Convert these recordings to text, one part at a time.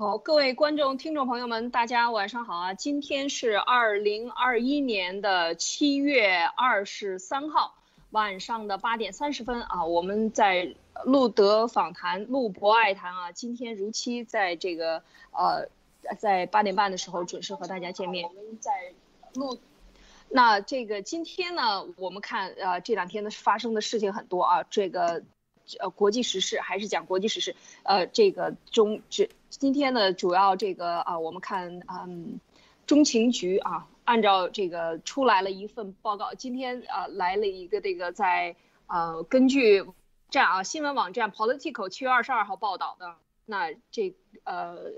好，各位观众、听众朋友们，大家晚上好啊！今天是二零二一年的七月二十三号晚上的八点三十分啊，我们在路德访谈、路博爱谈啊，今天如期在这个呃，在八点半的时候准时和大家见面。我们在路，那这个今天呢，我们看呃这两天的发生的事情很多啊，这个呃国际时事还是讲国际时事，呃这个中这。今天呢，主要这个啊，我们看嗯，中情局啊，按照这个出来了一份报告。今天啊，来了一个这个在呃，根据站啊新闻网站 Political 七月二十二号报道的，那这呃，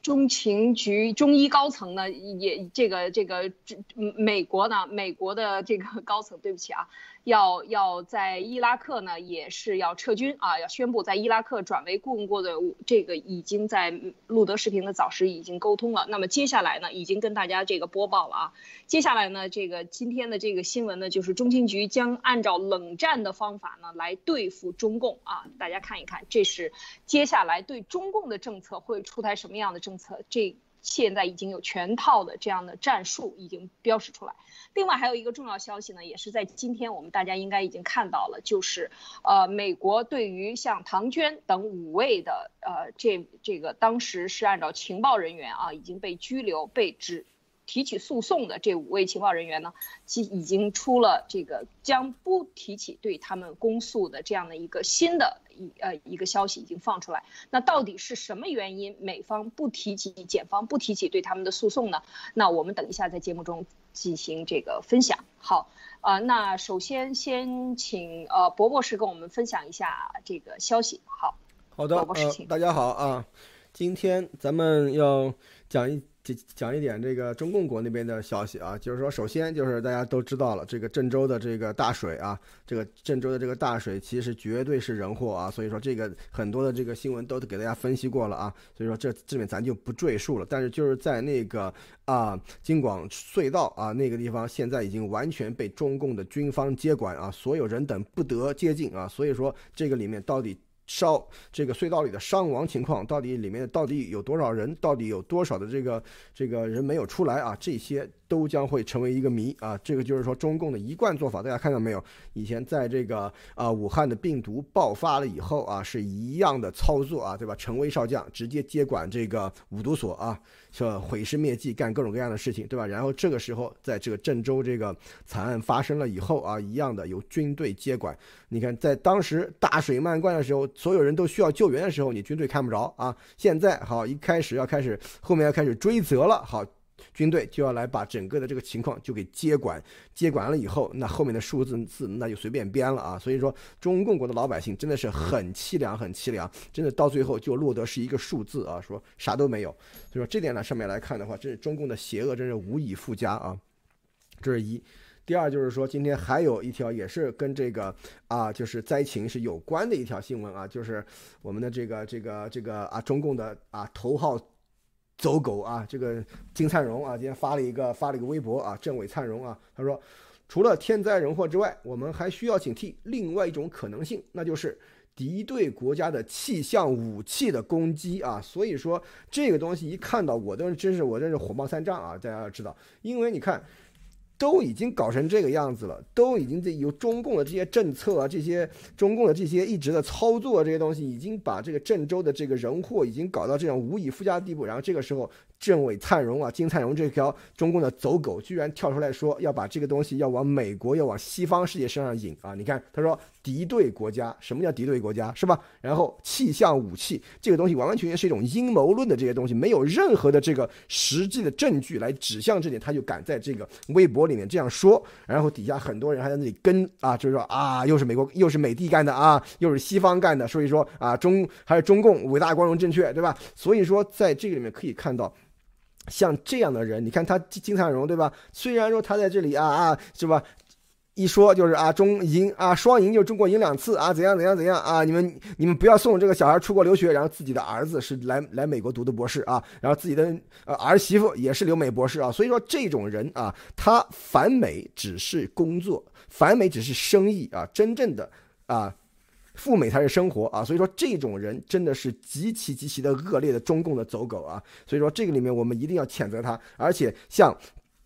中情局中医高层呢，也这个这个美国呢，美国的这个高层，对不起啊。要要在伊拉克呢，也是要撤军啊，要宣布在伊拉克转为顾问过的这个已经在路德视频的早时已经沟通了。那么接下来呢，已经跟大家这个播报了啊。接下来呢，这个今天的这个新闻呢，就是中情局将按照冷战的方法呢来对付中共啊。大家看一看，这是接下来对中共的政策会出台什么样的政策？这。现在已经有全套的这样的战术已经标识出来。另外还有一个重要消息呢，也是在今天我们大家应该已经看到了，就是呃，美国对于像唐娟等五位的呃这这个当时是按照情报人员啊已经被拘留被指。提起诉讼的这五位情报人员呢，其已经出了这个将不提起对他们公诉的这样的一个新的一呃一个消息已经放出来。那到底是什么原因，美方不提起，检方不提起对他们的诉讼呢？那我们等一下在节目中进行这个分享。好，呃，那首先先请呃博博士跟我们分享一下这个消息。好，好的，呃，大家好啊，今天咱们要讲一。讲讲一点这个中共国那边的消息啊，就是说，首先就是大家都知道了，这个郑州的这个大水啊，这个郑州的这个大水其实绝对是人祸啊，所以说这个很多的这个新闻都给大家分析过了啊，所以说这这边咱就不赘述了。但是就是在那个啊京广隧道啊那个地方，现在已经完全被中共的军方接管啊，所有人等不得接近啊，所以说这个里面到底。烧这个隧道里的伤亡情况，到底里面到底有多少人？到底有多少的这个这个人没有出来啊？这些。都将会成为一个谜啊！这个就是说中共的一贯做法，大家看到没有？以前在这个啊武汉的病毒爆发了以后啊，是一样的操作啊，对吧？陈威少将直接接管这个五毒所啊，说毁尸灭迹，干各种各样的事情，对吧？然后这个时候，在这个郑州这个惨案发生了以后啊，一样的由军队接管。你看，在当时大水漫灌的时候，所有人都需要救援的时候，你军队看不着啊。现在好，一开始要开始，后面要开始追责了，好。军队就要来把整个的这个情况就给接管，接管了以后，那后面的数字字那就随便编了啊。所以说，中共国的老百姓真的是很凄凉，很凄凉，真的到最后就落得是一个数字啊，说啥都没有。所以说这点呢，上面来看的话，这是中共的邪恶，真是无以复加啊。这是一。第二就是说，今天还有一条也是跟这个啊，就是灾情是有关的一条新闻啊，就是我们的这个这个这个啊，中共的啊头号。走狗啊！这个金灿荣啊，今天发了一个发了一个微博啊，政委灿荣啊，他说，除了天灾人祸之外，我们还需要警惕另外一种可能性，那就是敌对国家的气象武器的攻击啊。所以说这个东西一看到，我都真是我真是火冒三丈啊！大家要知道，因为你看。都已经搞成这个样子了，都已经这有中共的这些政策啊，这些中共的这些一直的操作这些东西，已经把这个郑州的这个人祸已经搞到这种无以复加的地步。然后这个时候，政委灿荣啊，金灿荣这条中共的走狗，居然跳出来说要把这个东西要往美国，要往西方世界身上引啊！你看，他说敌对国家，什么叫敌对国家，是吧？然后气象武器这个东西完完全全是一种阴谋论的这些东西，没有任何的这个实际的证据来指向这点，他就敢在这个微博里。面这样说，然后底下很多人还在那里跟啊，就是说啊，又是美国，又是美帝干的啊，又是西方干的，所以说啊，中还是中共伟大、光荣、正确，对吧？所以说在这个里面可以看到，像这样的人，你看他金灿荣，对吧？虽然说他在这里啊啊，是吧？一说就是啊，中赢啊，双赢就中国赢两次啊，怎样怎样怎样啊？你们你们不要送这个小孩出国留学，然后自己的儿子是来来美国读的博士啊，然后自己的呃儿媳妇也是留美博士啊，所以说这种人啊，他反美只是工作，反美只是生意啊，真正的啊。赴美才是生活啊。所以说这种人真的是极其极其的恶劣的中共的走狗啊。所以说这个里面我们一定要谴责他，而且像。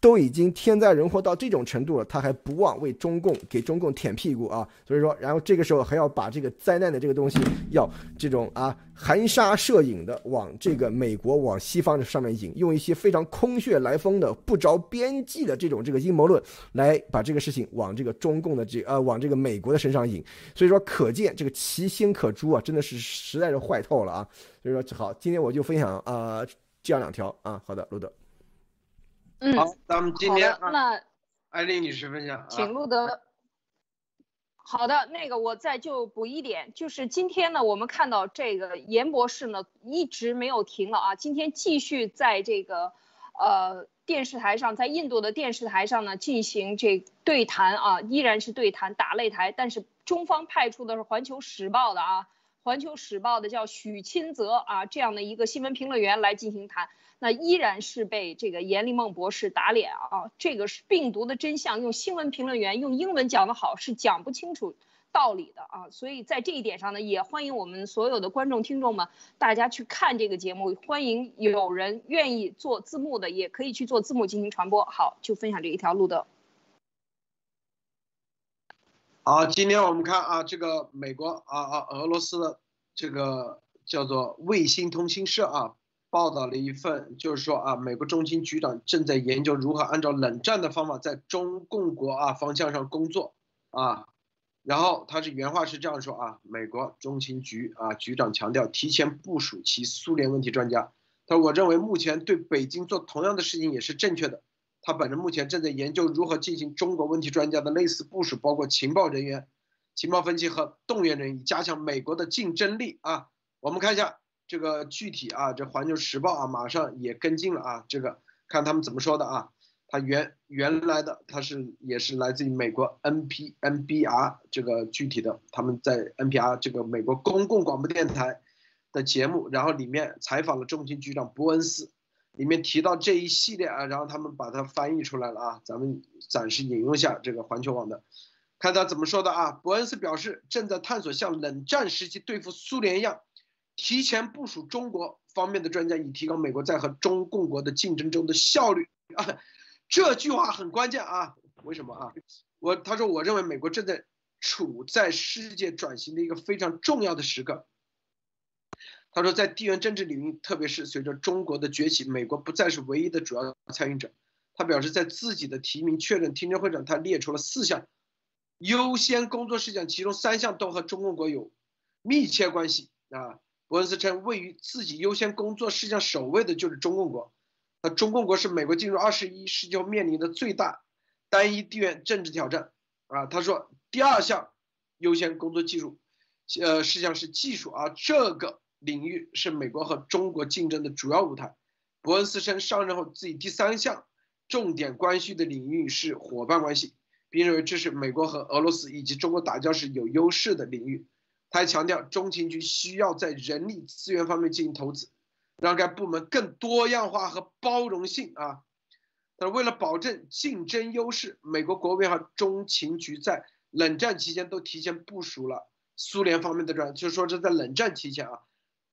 都已经天灾人祸到这种程度了，他还不忘为中共给中共舔屁股啊！所以说，然后这个时候还要把这个灾难的这个东西，要这种啊含沙射影的往这个美国、往西方的上面引，用一些非常空穴来风的、不着边际的这种这个阴谋论来把这个事情往这个中共的这呃往这个美国的身上引。所以说，可见这个其心可诛啊，真的是实在是坏透了啊！所以说，好，今天我就分享啊这样两条啊。好的，路德。嗯，好，咱们今天那艾丽女士分享，请路德。好的，那个我再就补一点，就是今天呢，我们看到这个严博士呢一直没有停了啊，今天继续在这个呃电视台上，在印度的电视台上呢进行这对谈啊，依然是对谈打擂台，但是中方派出的是《环球时报》的啊，《环球时报》的叫许钦泽啊这样的一个新闻评论员来进行谈。那依然是被这个严立梦博士打脸啊！这个是病毒的真相，用新闻评论员用英文讲的好是讲不清楚道理的啊！所以在这一点上呢，也欢迎我们所有的观众听众们，大家去看这个节目。欢迎有人愿意做字幕的，也可以去做字幕进行传播。好，就分享这一条路的。好，今天我们看啊，这个美国啊啊，俄罗斯的这个叫做卫星通讯社啊。报道了一份，就是说啊，美国中情局长正在研究如何按照冷战的方法在中共国啊方向上工作啊。然后他是原话是这样说啊，美国中情局啊局长强调提前部署其苏联问题专家。他说我认为目前对北京做同样的事情也是正确的。他本人目前正在研究如何进行中国问题专家的类似部署，包括情报人员、情报分析和动员人，以加强美国的竞争力啊。我们看一下。这个具体啊，这《环球时报》啊，马上也跟进了啊。这个看他们怎么说的啊。他原原来的他是也是来自于美国 N P N B R 这个具体的他们在 N P R 这个美国公共广播电台的节目，然后里面采访了中情局长伯恩斯，里面提到这一系列啊，然后他们把它翻译出来了啊。咱们暂时引用一下这个环球网的，看他怎么说的啊。伯恩斯表示，正在探索像冷战时期对付苏联一样。提前部署中国方面的专家，以提高美国在和中共国的竞争中的效率啊！这句话很关键啊！为什么啊？我他说，我认为美国正在处在世界转型的一个非常重要的时刻。他说，在地缘政治领域，特别是随着中国的崛起，美国不再是唯一的主要参与者。他表示，在自己的提名确认听证会上，他列出了四项优先工作事项，其中三项都和中共国有密切关系啊。伯恩斯称，位于自己优先工作事项首位的就是中共国。那中共国是美国进入二十一世纪后面临的最大单一地缘政治挑战。啊，他说，第二项优先工作技术，呃，事项是技术啊，这个领域是美国和中国竞争的主要舞台。伯恩斯称，上任后自己第三项重点关系的领域是伙伴关系，并认为这是美国和俄罗斯以及中国打交时有优势的领域。他还强调，中情局需要在人力资源方面进行投资，让该部门更多样化和包容性啊。他说，为了保证竞争优势，美国国务院和中情局在冷战期间都提前部署了苏联方面的专，就是说这在冷战期间啊。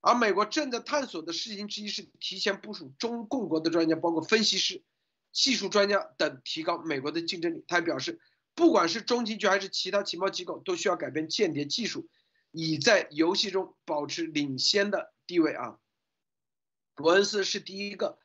而美国正在探索的事情之一是提前部署中共国的专家，包括分析师、技术专家等，提高美国的竞争力。他还表示，不管是中情局还是其他情报机构，都需要改变间谍技术。以在游戏中保持领先的地位啊！伯恩斯是第一个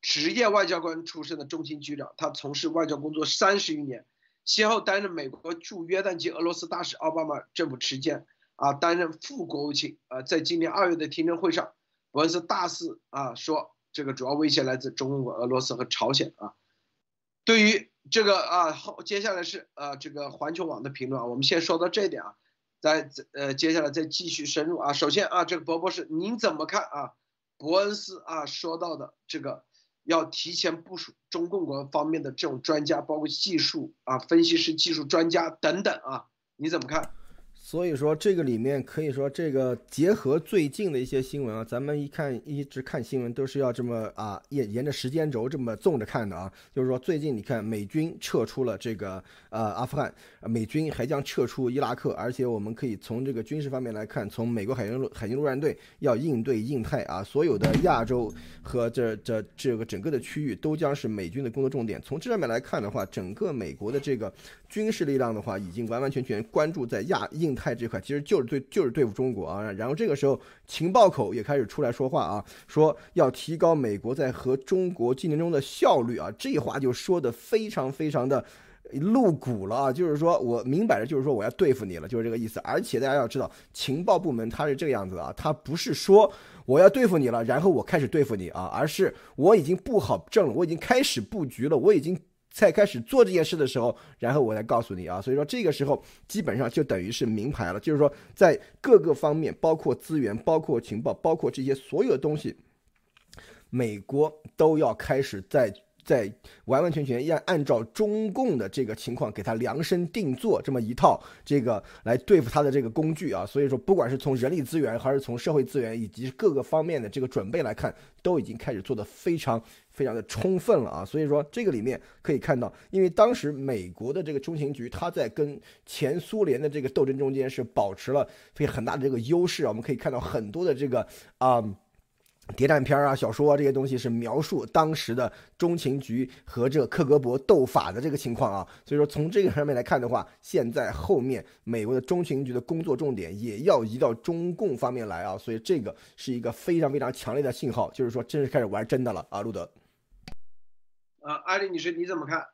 职业外交官出身的中情局长，他从事外交工作三十余年，先后担任美国驻约旦及俄罗斯大使，奥巴马政府期间啊担任副国务卿啊。在今年二月的听证会上，伯恩斯大肆啊说，这个主要威胁来自中国、俄罗斯和朝鲜啊。对于这个啊后接下来是呃这个环球网的评论啊，我们先说到这一点啊。再呃，接下来再继续深入啊。首先啊，这个博博士，您怎么看啊？伯恩斯啊说到的这个要提前部署中共国方面的这种专家，包括技术啊、分析师、技术专家等等啊，你怎么看？所以说这个里面可以说这个结合最近的一些新闻啊，咱们一看一直看新闻都是要这么啊沿沿着时间轴这么纵着看的啊。就是说最近你看美军撤出了这个呃阿富汗，美军还将撤出伊拉克，而且我们可以从这个军事方面来看，从美国海军陆海军陆战队要应对印太啊，所有的亚洲和这这这个整个的区域都将是美军的工作重点。从这上面来看的话，整个美国的这个军事力量的话，已经完完全全关注在亚印。太这块其实就是对就是对付中国啊，然后这个时候情报口也开始出来说话啊，说要提高美国在和中国竞争中的效率啊，这话就说的非常非常的露骨了啊，就是说我明摆着就是说我要对付你了，就是这个意思。而且大家要知道，情报部门它是这个样子的啊，它不是说我要对付你了，然后我开始对付你啊，而是我已经布好阵了，我已经开始布局了，我已经。在开始做这件事的时候，然后我来告诉你啊，所以说这个时候基本上就等于是明牌了，就是说在各个方面，包括资源、包括情报、包括这些所有的东西，美国都要开始在。在完完全全要按照中共的这个情况给他量身定做这么一套这个来对付他的这个工具啊，所以说不管是从人力资源还是从社会资源以及各个方面的这个准备来看，都已经开始做的非常非常的充分了啊，所以说这个里面可以看到，因为当时美国的这个中情局，他在跟前苏联的这个斗争中间是保持了非很大的这个优势啊，我们可以看到很多的这个啊。谍战片啊、小说啊这些东西是描述当时的中情局和这克格勃斗法的这个情况啊，所以说从这个上面来看的话，现在后面美国的中情局的工作重点也要移到中共方面来啊，所以这个是一个非常非常强烈的信号，就是说真是开始玩真的了啊，路德。啊，艾丽女士你怎么看？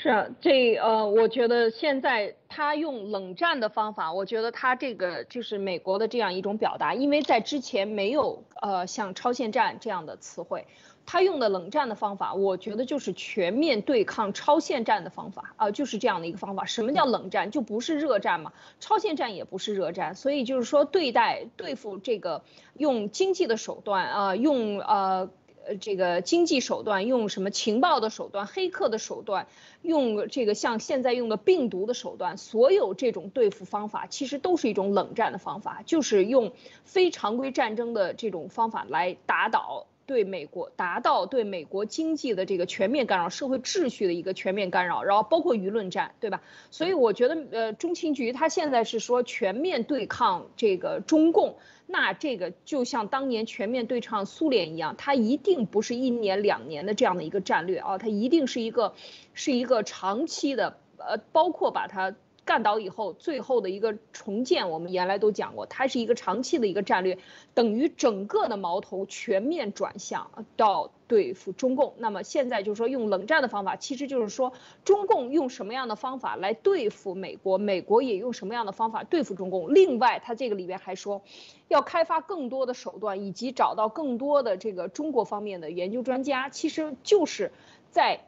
是啊，这呃，我觉得现在他用冷战的方法，我觉得他这个就是美国的这样一种表达，因为在之前没有呃像超限战这样的词汇，他用的冷战的方法，我觉得就是全面对抗超限战的方法啊，就是这样的一个方法。什么叫冷战？就不是热战嘛，超限战也不是热战，所以就是说对待对付这个用经济的手段啊，用呃。呃，这个经济手段用什么情报的手段、黑客的手段，用这个像现在用的病毒的手段，所有这种对付方法，其实都是一种冷战的方法，就是用非常规战争的这种方法来打倒对美国，达到对美国经济的这个全面干扰、社会秩序的一个全面干扰，然后包括舆论战，对吧？所以我觉得，呃，中情局他现在是说全面对抗这个中共。那这个就像当年全面对抗苏联一样，它一定不是一年两年的这样的一个战略啊，它一定是一个，是一个长期的，呃，包括把它干倒以后，最后的一个重建，我们原来都讲过，它是一个长期的一个战略，等于整个的矛头全面转向到。对付中共，那么现在就是说用冷战的方法，其实就是说中共用什么样的方法来对付美国，美国也用什么样的方法对付中共。另外，他这个里边还说，要开发更多的手段，以及找到更多的这个中国方面的研究专家，其实就是在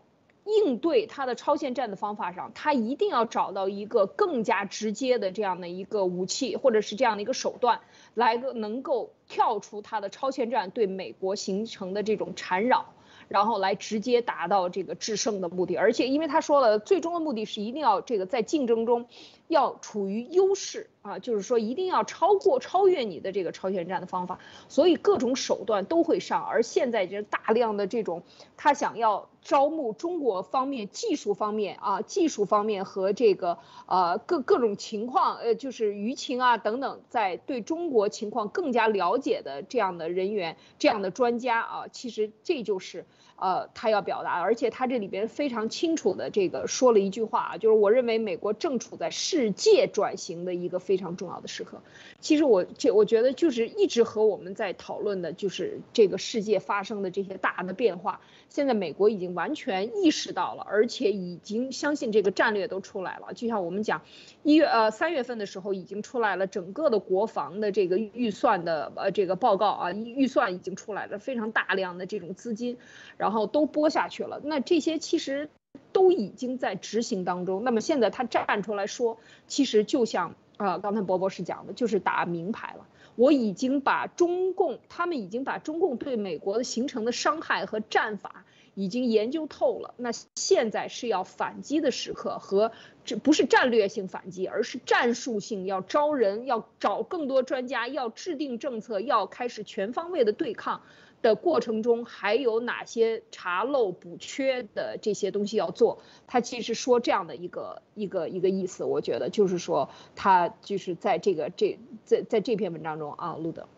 应对他的超限战的方法上，他一定要找到一个更加直接的这样的一个武器，或者是这样的一个手段。来个能够跳出他的超限战对美国形成的这种缠绕，然后来直接达到这个制胜的目的。而且，因为他说了，最终的目的是一定要这个在竞争中要处于优势啊，就是说一定要超过、超越你的这个朝鲜战的方法。所以各种手段都会上。而现在这大量的这种他想要。招募中国方面技术方面啊，技术方面和这个呃各各种情况，呃就是舆情啊等等，在对中国情况更加了解的这样的人员、这样的专家啊，其实这就是呃他要表达，而且他这里边非常清楚的这个说了一句话啊，就是我认为美国正处在世界转型的一个非常重要的时刻。其实我这我觉得就是一直和我们在讨论的就是这个世界发生的这些大的变化。现在美国已经完全意识到了，而且已经相信这个战略都出来了。就像我们讲，一月呃三月份的时候已经出来了整个的国防的这个预算的呃这个报告啊，预算已经出来了，非常大量的这种资金，然后都拨下去了。那这些其实都已经在执行当中。那么现在他站出来说，其实就像啊刚才博博士讲的，就是打明牌了。我已经把中共，他们已经把中共对美国的形成的伤害和战法已经研究透了。那现在是要反击的时刻和这不是战略性反击，而是战术性，要招人，要找更多专家，要制定政策，要开始全方位的对抗的过程中，还有哪些查漏补缺的这些东西要做？他其实说这样的一个一个一个意思，我觉得就是说他就是在这个这在在这篇文章中啊，路德，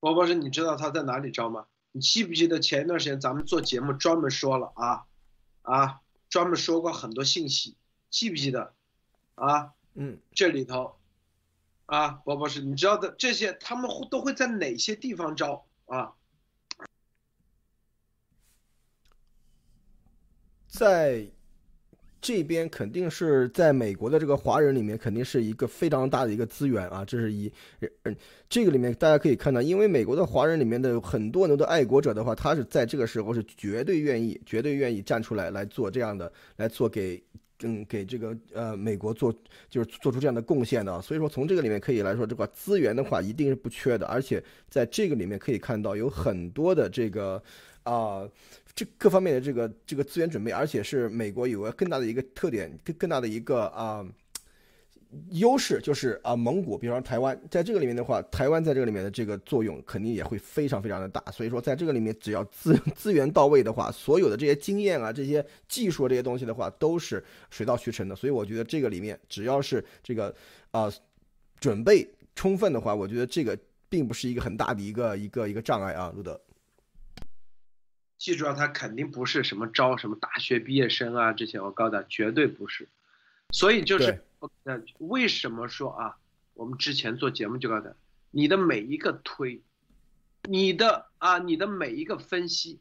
王博士，你知道他在哪里招吗？你记不记得前一段时间咱们做节目专门说了啊啊？专门说过很多信息，记不记得？啊，嗯，这里头，啊，博博士，你知道的这些，他们会都会在哪些地方招啊？在。这边肯定是在美国的这个华人里面，肯定是一个非常大的一个资源啊。这是一，嗯，这个里面大家可以看到，因为美国的华人里面的很多很多的爱国者的话，他是在这个时候是绝对愿意、绝对愿意站出来来做这样的，来做给，嗯，给这个呃美国做就是做出这样的贡献的。所以说从这个里面可以来说，这块资源的话一定是不缺的，而且在这个里面可以看到有很多的这个啊。这各方面的这个这个资源准备，而且是美国有个更大的一个特点，更更大的一个啊优势，就是啊蒙古，比方说台湾，在这个里面的话，台湾在这个里面的这个作用肯定也会非常非常的大。所以说，在这个里面，只要资 资源到位的话，所有的这些经验啊、这些技术这些东西的话，都是水到渠成的。所以我觉得这个里面，只要是这个啊准备充分的话，我觉得这个并不是一个很大的一个 一个一个障碍啊，路德。记住啊，他肯定不是什么招什么大学毕业生啊，这些我告诉他绝对不是。所以就是，那为什么说啊？我们之前做节目就告诉，你的每一个推，你的啊，你的每一个分析，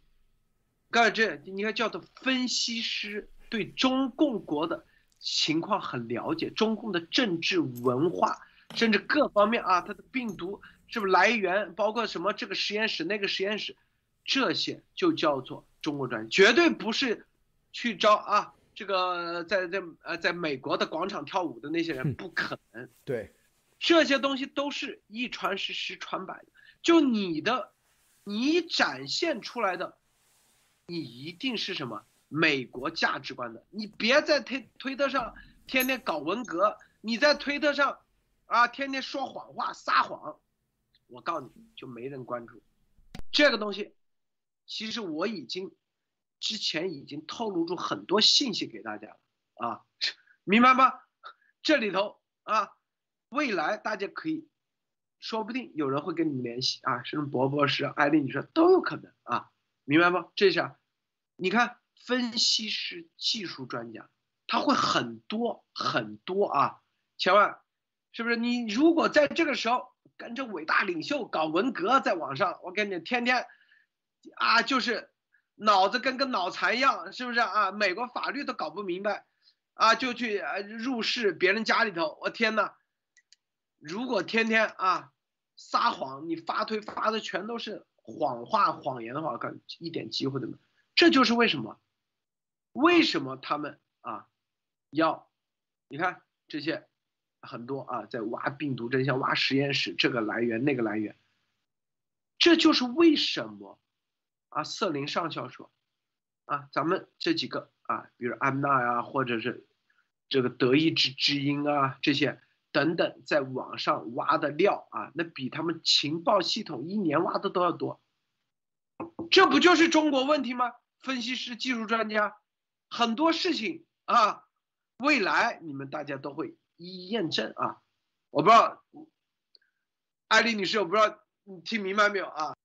告诉这，你看叫做分析师，对中共国的情况很了解，中共的政治文化，甚至各方面啊，它的病毒是不是来源，包括什么这个实验室那个实验室。这些就叫做中国专，绝对不是去招啊！这个在在呃，在美国的广场跳舞的那些人不可能。对，这些东西都是一传十，十传百的。就你的，你展现出来的，你一定是什么美国价值观的。你别在推推特上天天搞文革，你在推特上啊天天说谎话撒谎，我告诉你就没人关注这个东西。其实我已经之前已经透露出很多信息给大家了啊，明白吗？这里头啊，未来大家可以，说不定有人会跟你们联系啊，什么博博士、艾丽女士都有可能啊，明白吗？这下你看，分析师、技术专家，他会很多很多啊，千万是不是？你如果在这个时候跟着伟大领袖搞文革，在网上，我跟你天天。啊，就是脑子跟个脑残一样，是不是啊？美国法律都搞不明白，啊，就去入室别人家里头。我天哪！如果天天啊撒谎，你发推发的全都是谎话、谎言的话，我看一点机会都没有。这就是为什么，为什么他们啊要你看这些很多啊在挖病毒真相、挖实验室这个来源那个来源，这就是为什么。啊，瑟琳上校说：“啊，咱们这几个啊，比如安娜呀，或者是这个德意志之音啊，这些等等，在网上挖的料啊，那比他们情报系统一年挖的都要多。这不就是中国问题吗？分析师、技术专家，很多事情啊，未来你们大家都会一一验证啊。我不知道，艾丽女士，我不知道你听明白没有啊？”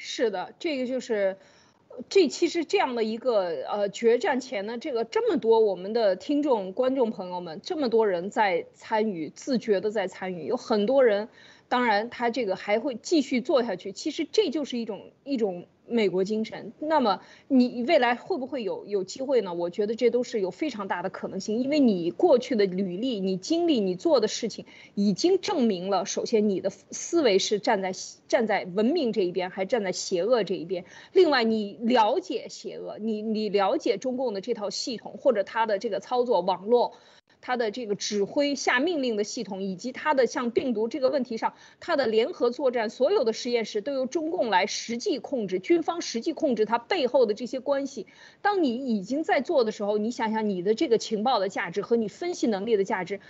是的，这个就是，这其实这样的一个呃决战前呢，这个这么多我们的听众观众朋友们，这么多人在参与，自觉的在参与，有很多人，当然他这个还会继续做下去。其实这就是一种一种。美国精神，那么你未来会不会有有机会呢？我觉得这都是有非常大的可能性，因为你过去的履历、你经历、你做的事情，已经证明了，首先你的思维是站在站在文明这一边，还站在邪恶这一边。另外，你了解邪恶，你你了解中共的这套系统或者它的这个操作网络。它的这个指挥下命令的系统，以及它的像病毒这个问题上，它的联合作战，所有的实验室都由中共来实际控制，军方实际控制它背后的这些关系。当你已经在做的时候，你想想你的这个情报的价值和你分析能力的价值。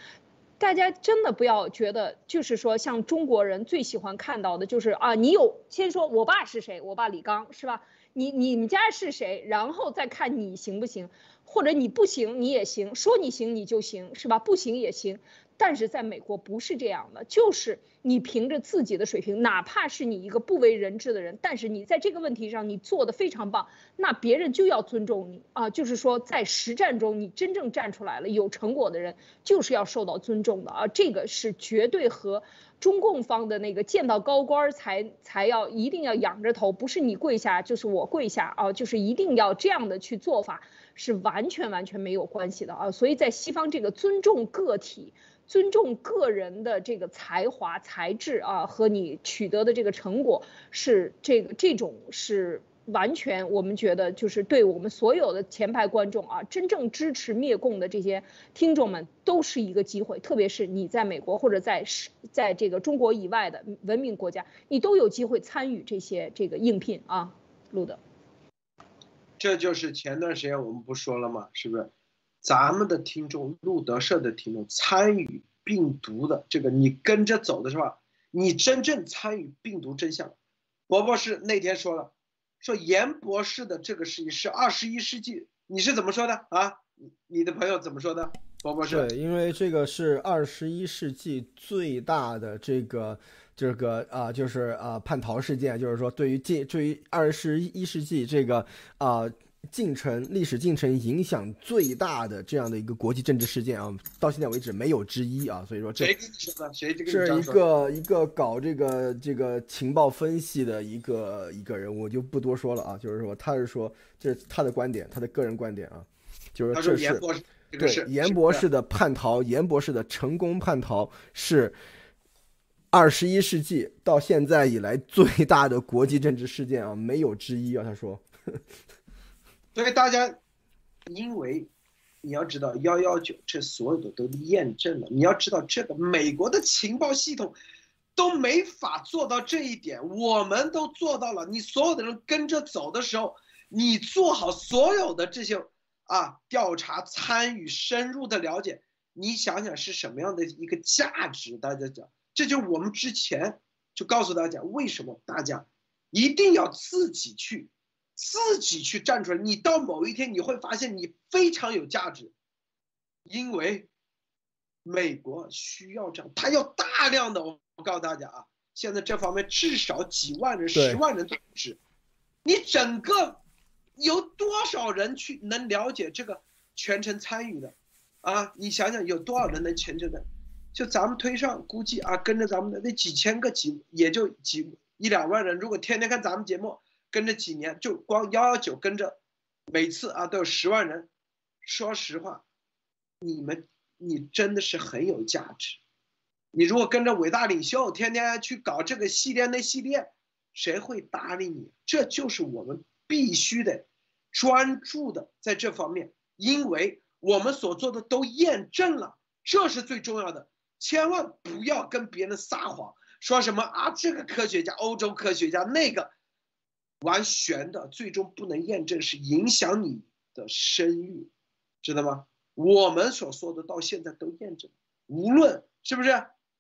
大家真的不要觉得，就是说，像中国人最喜欢看到的，就是啊，你有先说我爸是谁，我爸李刚是吧？你你们家是谁，然后再看你行不行，或者你不行你也行，说你行你就行是吧？不行也行。但是在美国不是这样的，就是你凭着自己的水平，哪怕是你一个不为人知的人，但是你在这个问题上你做的非常棒，那别人就要尊重你啊。就是说在实战中你真正站出来了，有成果的人就是要受到尊重的啊。这个是绝对和中共方的那个见到高官才才要一定要仰着头，不是你跪下就是我跪下啊，就是一定要这样的去做法，是完全完全没有关系的啊。所以在西方这个尊重个体。尊重个人的这个才华、才智啊，和你取得的这个成果是这个这种是完全，我们觉得就是对我们所有的前排观众啊，真正支持灭共的这些听众们都是一个机会。特别是你在美国或者在是在这个中国以外的文明国家，你都有机会参与这些这个应聘啊，路德。这就是前段时间我们不说了吗？是不是？咱们的听众，路德社的听众参与病毒的这个，你跟着走的是吧？你真正参与病毒真相。博博士那天说了，说严博士的这个事情是二十一世纪，你是怎么说的啊？你的朋友怎么说的？博博士，对，因为这个是二十一世纪最大的这个这个啊，就是啊叛逃事件，就是说对于近对于二十一世纪这个啊。进程历史进程影响最大的这样的一个国际政治事件啊，到现在为止没有之一啊，所以说这这个是一个一个搞这个这个情报分析的一个一个人，我就不多说了啊，就是说他是说这是他的观点，他的个人观点啊，就是这是对严博士的叛逃，严博士的成功叛逃是二十一世纪到现在以来最大的国际政治事件啊，没有之一啊，他说。所以大家，因为你要知道幺幺九这所有的都验证了。你要知道这个美国的情报系统都没法做到这一点，我们都做到了。你所有的人跟着走的时候，你做好所有的这些啊调查、参与、深入的了解，你想想是什么样的一个价值？大家讲，这就是我们之前就告诉大家，为什么大家一定要自己去。自己去站出来，你到某一天你会发现你非常有价值，因为美国需要这样，他要大量的。我告诉大家啊，现在这方面至少几万人、十万人都不止。你整个有多少人去能了解这个全程参与的啊？你想想有多少人能全程的？就咱们推上估计啊，跟着咱们的那几千个几也就几一两万人，如果天天看咱们节目。跟着几年，就光幺幺九跟着，每次啊都有十万人。说实话，你们你真的是很有价值。你如果跟着伟大领袖，天天去搞这个系列那系列，谁会搭理你？这就是我们必须得专注的在这方面，因为我们所做的都验证了，这是最重要的。千万不要跟别人撒谎，说什么啊这个科学家，欧洲科学家那个。完悬的，最终不能验证，是影响你的声誉，知道吗？我们所说的到现在都验证，无论是不是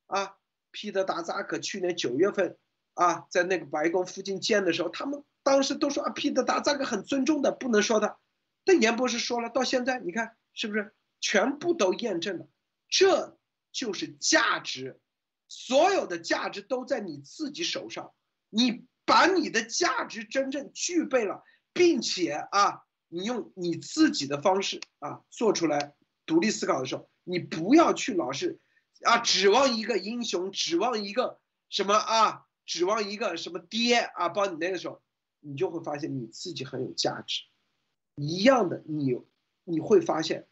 啊，皮特达扎克去年九月份啊，在那个白宫附近见的时候，他们当时都说啊，皮特达扎克很尊重的，不能说的。但严博士说了，到现在你看是不是全部都验证了？这就是价值，所有的价值都在你自己手上，你。把你的价值真正具备了，并且啊，你用你自己的方式啊做出来独立思考的时候，你不要去老是啊指望一个英雄，指望一个什么啊，指望一个什么爹啊帮你那个时候，你就会发现你自己很有价值。一样的，你你会发现，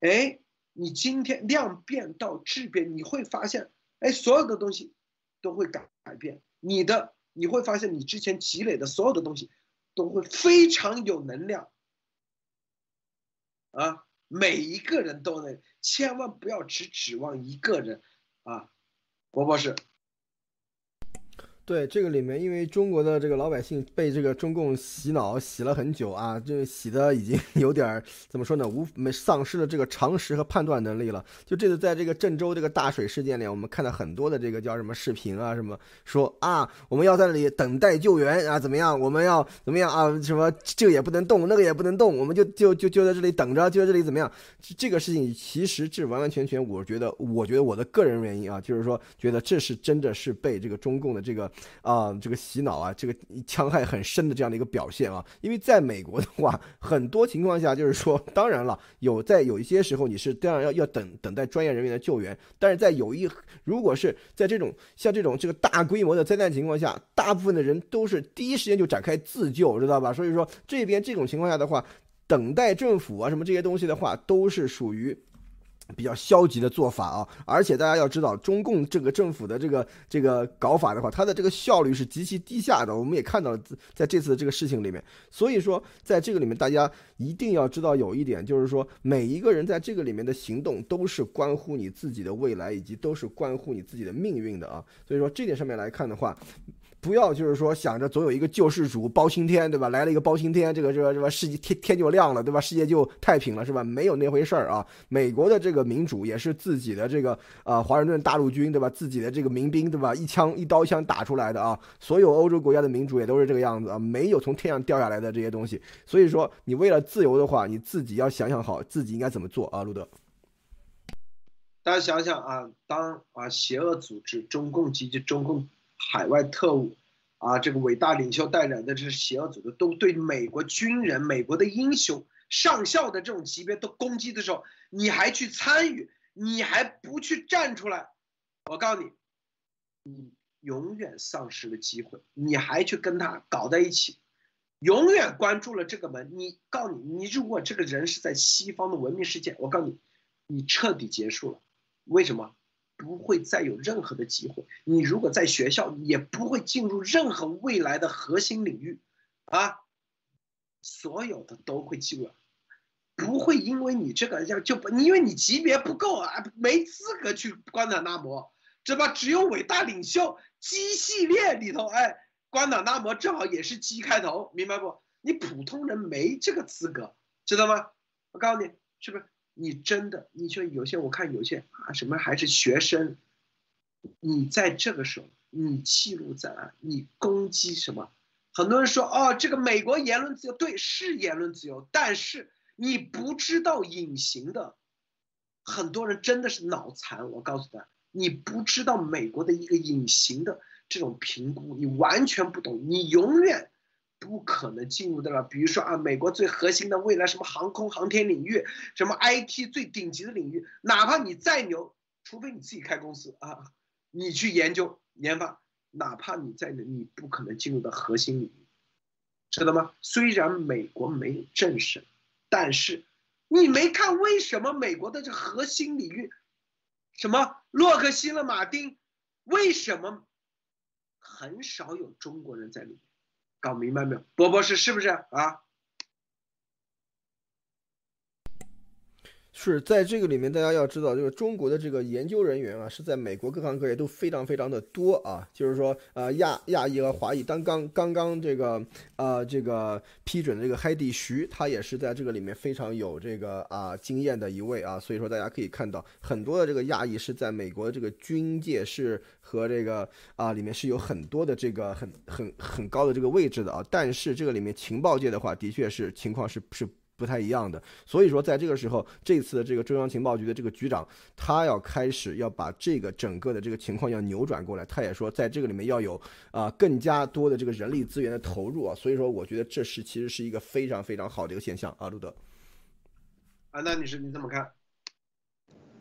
哎，你今天量变到质变，你会发现，哎，所有的东西都会改改变你的。你会发现，你之前积累的所有的东西，都会非常有能量，啊，每一个人都能，千万不要只指望一个人啊，博博士。对这个里面，因为中国的这个老百姓被这个中共洗脑洗了很久啊，这洗的已经 有点怎么说呢？无没丧失了这个常识和判断能力了。就这次在这个郑州这个大水事件里，我们看到很多的这个叫什么视频啊，什么说啊，我们要在那里等待救援啊，怎么样？我们要怎么样啊？什么这个也不能动，那个也不能动，我们就就就就在这里等着，就在这里怎么样？这个事情其实这完完全全，我觉得，我觉得我的个人原因啊，就是说觉得这是真的是被这个中共的这个。啊，这个洗脑啊，这个戕害很深的这样的一个表现啊，因为在美国的话，很多情况下就是说，当然了，有在有一些时候你是当然要要等等待专业人员的救援，但是在有一如果是在这种像这种这个大规模的灾难情况下，大部分的人都是第一时间就展开自救，知道吧？所以说这边这种情况下的话，等待政府啊什么这些东西的话，都是属于。比较消极的做法啊，而且大家要知道，中共这个政府的这个这个搞法的话，它的这个效率是极其低下的。我们也看到了，在这次的这个事情里面，所以说在这个里面，大家一定要知道有一点，就是说每一个人在这个里面的行动都是关乎你自己的未来，以及都是关乎你自己的命运的啊。所以说这点上面来看的话。不要就是说想着总有一个救世主包青天，对吧？来了一个包青天，这个这个这个世界天天就亮了，对吧？世界就太平了，是吧？没有那回事儿啊！美国的这个民主也是自己的这个啊，华盛顿大陆军，对吧？自己的这个民兵，对吧？一枪一刀枪打出来的啊！所有欧洲国家的民主也都是这个样子啊，没有从天上掉下来的这些东西。所以说，你为了自由的话，你自己要想想好自己应该怎么做啊，路德。大家想想啊，当啊邪恶组织中共及其中共。海外特务，啊，这个伟大领袖带领的这邪恶组织，都对美国军人、美国的英雄、上校的这种级别都攻击的时候，你还去参与，你还不去站出来，我告诉你，你永远丧失了机会。你还去跟他搞在一起，永远关注了这个门。你告诉你，你如果这个人是在西方的文明世界，我告诉你，你彻底结束了。为什么？不会再有任何的机会。你如果在学校，也不会进入任何未来的核心领域，啊，所有的都会进入，不会因为你这个要就不，因为你级别不够啊，没资格去关塔那摩，知道吧？只有伟大领袖鸡系列里头，哎，关塔那摩正好也是鸡开头，明白不？你普通人没这个资格，知道吗？我告诉你，是不是？你真的，你说有些我看有些啊，什么还是学生，你在这个时候，你记录在案，你攻击什么？很多人说哦，这个美国言论自由，对，是言论自由，但是你不知道隐形的，很多人真的是脑残。我告诉他，你不知道美国的一个隐形的这种评估，你完全不懂，你永远。不可能进入的了，比如说啊，美国最核心的未来什么航空航天领域，什么 IT 最顶级的领域，哪怕你再牛，除非你自己开公司啊，你去研究研发，哪怕你再牛，你不可能进入到核心领域，知道吗？虽然美国没有政审，但是你没看为什么美国的这核心领域，什么洛克希勒马丁，为什么很少有中国人在里面？搞明白没有，波波是是不是啊？是在这个里面，大家要知道，就是中国的这个研究人员啊，是在美国各行各业都非常非常的多啊。就是说，呃，亚亚裔和华裔，刚刚刚刚这个呃这个批准的这个海地徐，他也是在这个里面非常有这个啊经验的一位啊。所以说，大家可以看到很多的这个亚裔是在美国的这个军界是和这个啊里面是有很多的这个很很很高的这个位置的啊。但是这个里面情报界的话，的确是情况是是。不太一样的，所以说在这个时候，这次的这个中央情报局的这个局长，他要开始要把这个整个的这个情况要扭转过来。他也说，在这个里面要有啊更加多的这个人力资源的投入啊。所以说，我觉得这是其实是一个非常非常好的一个现象啊，路德。啊，那女士你怎么看？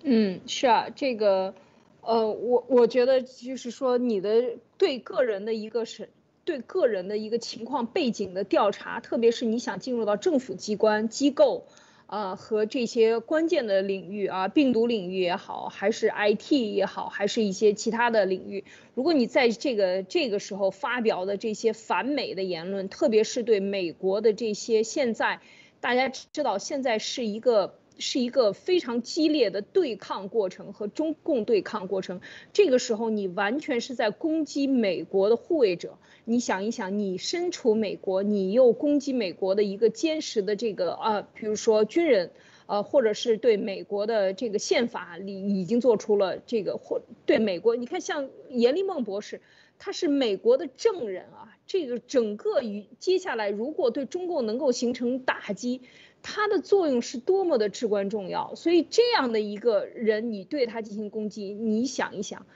嗯，是啊，这个，呃，我我觉得就是说你的对个人的一个审。对个人的一个情况背景的调查，特别是你想进入到政府机关机构，啊和这些关键的领域啊，病毒领域也好，还是 IT 也好，还是一些其他的领域，如果你在这个这个时候发表的这些反美的言论，特别是对美国的这些现在，大家知道现在是一个。是一个非常激烈的对抗过程和中共对抗过程。这个时候，你完全是在攻击美国的护卫者。你想一想，你身处美国，你又攻击美国的一个坚实的这个啊，比如说军人，呃，或者是对美国的这个宪法里已经做出了这个或对美国，你看像严立梦博士。他是美国的证人啊，这个整个与接下来如果对中共能够形成打击，它的作用是多么的至关重要。所以这样的一个人，你对他进行攻击，你想一想，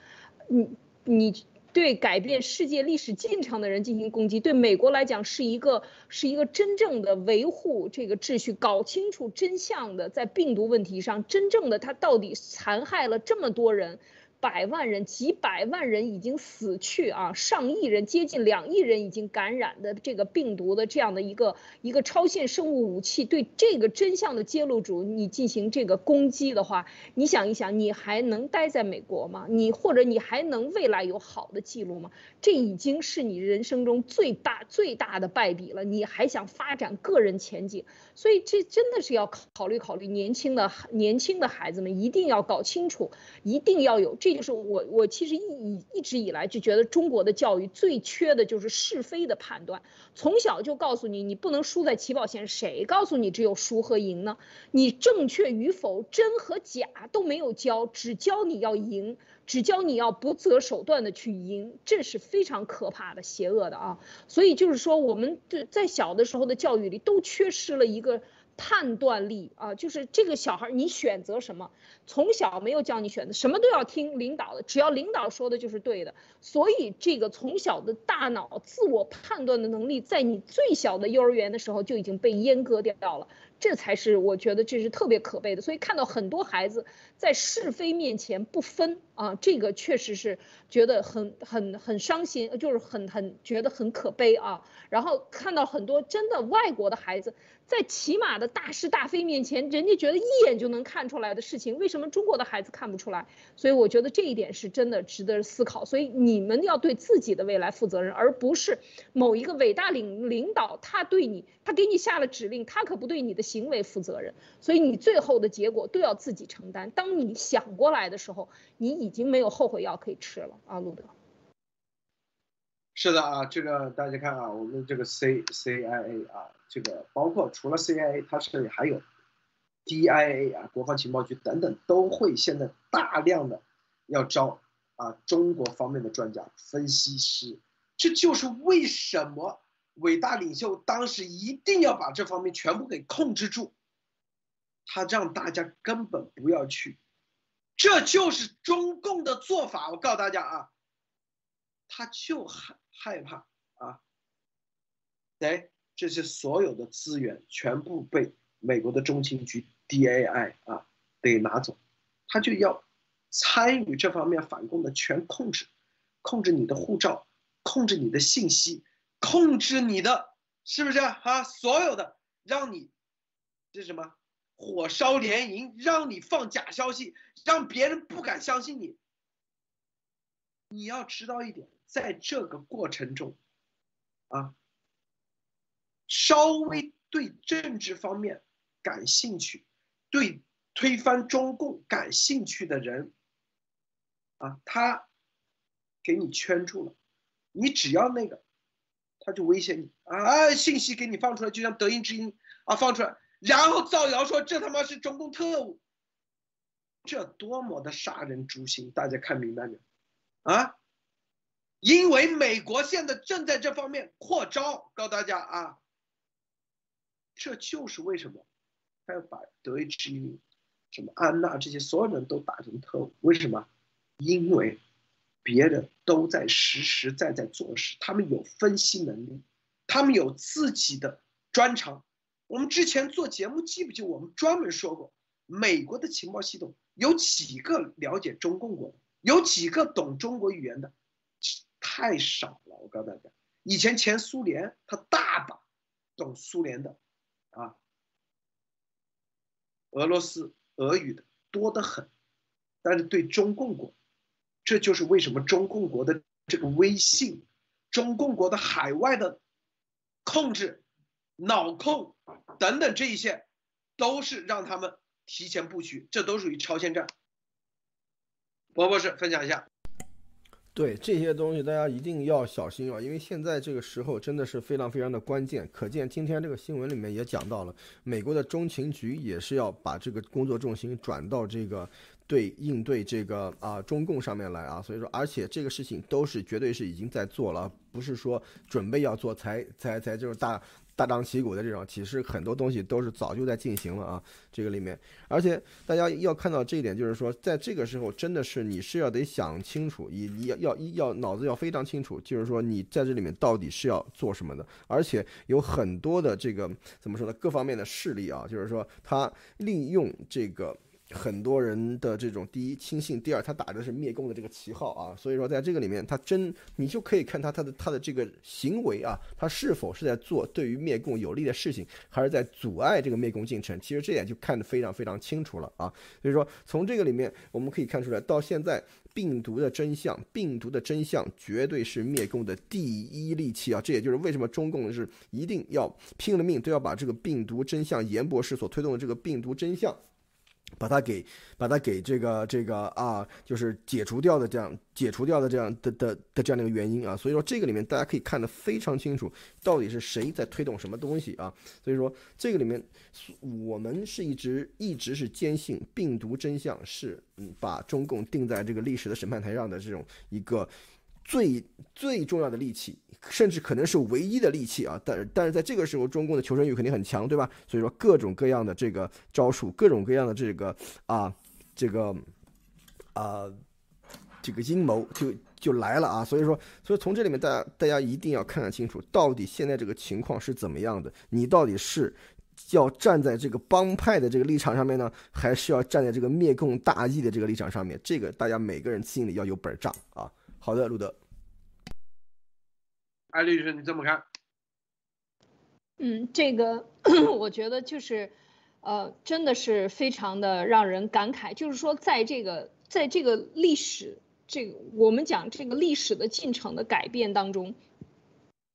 你你对改变世界历史进程的人进行攻击，对美国来讲是一个是一个真正的维护这个秩序、搞清楚真相的，在病毒问题上，真正的他到底残害了这么多人。百万人、几百万人已经死去啊，上亿人、接近两亿人已经感染的这个病毒的这样的一个一个超限生物武器，对这个真相的揭露主你进行这个攻击的话，你想一想，你还能待在美国吗？你或者你还能未来有好的记录吗？这已经是你人生中最大最大的败笔了，你还想发展个人前景？所以这真的是要考虑考虑年轻的年轻的孩子们一定要搞清楚，一定要有这。这就是我，我其实一一直以来就觉得中国的教育最缺的就是是非的判断。从小就告诉你，你不能输在起跑线，谁告诉你只有输和赢呢？你正确与否、真和假都没有教，只教你要赢，只教你要不择手段的去赢，这是非常可怕的、邪恶的啊！所以就是说，我们在小的时候的教育里都缺失了一个。判断力啊，就是这个小孩，你选择什么，从小没有教你选择，什么都要听领导的，只要领导说的就是对的。所以这个从小的大脑自我判断的能力，在你最小的幼儿园的时候就已经被阉割掉了。这才是我觉得这是特别可悲的，所以看到很多孩子在是非面前不分啊，这个确实是觉得很很很伤心，就是很很觉得很可悲啊。然后看到很多真的外国的孩子在起码的大是大非面前，人家觉得一眼就能看出来的事情，为什么中国的孩子看不出来？所以我觉得这一点是真的值得思考。所以你们要对自己的未来负责任，而不是某一个伟大领领导他对你，他给你下了指令，他可不对你的。行为负责任，所以你最后的结果都要自己承担。当你想过来的时候，你已经没有后悔药可以吃了啊，路德。是的啊，这个大家看啊，我们这个 C C I A 啊，这个包括除了 C I A，它是还有 D I A 啊，国防情报局等等，都会现在大量的要招啊中国方面的专家分析师。这就是为什么。伟大领袖当时一定要把这方面全部给控制住，他让大家根本不要去，这就是中共的做法。我告诉大家啊，他就害害怕啊，哎，这些所有的资源全部被美国的中情局 DAI 啊给拿走，他就要参与这方面反攻的全控制，控制你的护照，控制你的信息。控制你的，是不是啊？所有的让你，这是什么？火烧连营，让你放假消息，让别人不敢相信你。你要知道一点，在这个过程中，啊，稍微对政治方面感兴趣，对推翻中共感兴趣的人，啊，他给你圈住了，你只要那个。他就威胁你啊！信息给你放出来，就像德音之音啊放出来，然后造谣说这他妈是中共特务，这多么的杀人诛心！大家看明白没有？啊！因为美国现在正在这方面扩招，告诉大家啊，这就是为什么他要把德意之音、什么安娜这些所有人都打成特务？为什么？因为。别人都在实实在在做事，他们有分析能力，他们有自己的专长。我们之前做节目，记不记？我们专门说过，美国的情报系统有几个了解中共国的，有几个懂中国语言的，太少了。我告诉大家，以前前苏联他大把懂苏联的，啊，俄罗斯俄语的多得很，但是对中共国。这就是为什么中共国的这个微信，中共国的海外的控制、脑控等等这一些，都是让他们提前布局，这都属于超限战。博博士分享一下。对这些东西，大家一定要小心啊，因为现在这个时候真的是非常非常的关键。可见今天这个新闻里面也讲到了，美国的中情局也是要把这个工作重心转到这个对应对这个啊中共上面来啊。所以说，而且这个事情都是绝对是已经在做了，不是说准备要做才才才就是大。大张旗鼓的这种，其实很多东西都是早就在进行了啊，这个里面，而且大家要看到这一点，就是说，在这个时候，真的是你是要得想清楚，你你要要要脑子要非常清楚，就是说你在这里面到底是要做什么的，而且有很多的这个怎么说呢，各方面的势力啊，就是说他利用这个。很多人的这种第一轻信，第二他打的是灭共的这个旗号啊，所以说在这个里面，他真你就可以看他他的他的这个行为啊，他是否是在做对于灭共有利的事情，还是在阻碍这个灭共进程？其实这点就看得非常非常清楚了啊。所以说从这个里面我们可以看出来，到现在病毒的真相，病毒的真相绝对是灭共的第一利器啊。这也就是为什么中共是一定要拼了命都要把这个病毒真相，严博士所推动的这个病毒真相。把它给，把它给这个这个啊，就是解除掉的这样，解除掉的这样的的的这样的一个原因啊，所以说这个里面大家可以看得非常清楚，到底是谁在推动什么东西啊？所以说这个里面，我们是一直一直是坚信病毒真相是嗯，把中共定在这个历史的审判台上的这种一个。最最重要的利器，甚至可能是唯一的利器啊！但但是在这个时候，中共的求生欲肯定很强，对吧？所以说各种各样的这个招数，各种各样的这个啊，这个啊，这个阴谋就就来了啊！所以说，所以从这里面，大家大家一定要看得清楚，到底现在这个情况是怎么样的？你到底是要站在这个帮派的这个立场上面呢，还是要站在这个灭共大义的这个立场上面？这个大家每个人心里要有本账啊！好的，路德。艾律师，你怎么看？嗯，这个 我觉得就是，呃，真的是非常的让人感慨。就是说，在这个在这个历史，这个我们讲这个历史的进程的改变当中，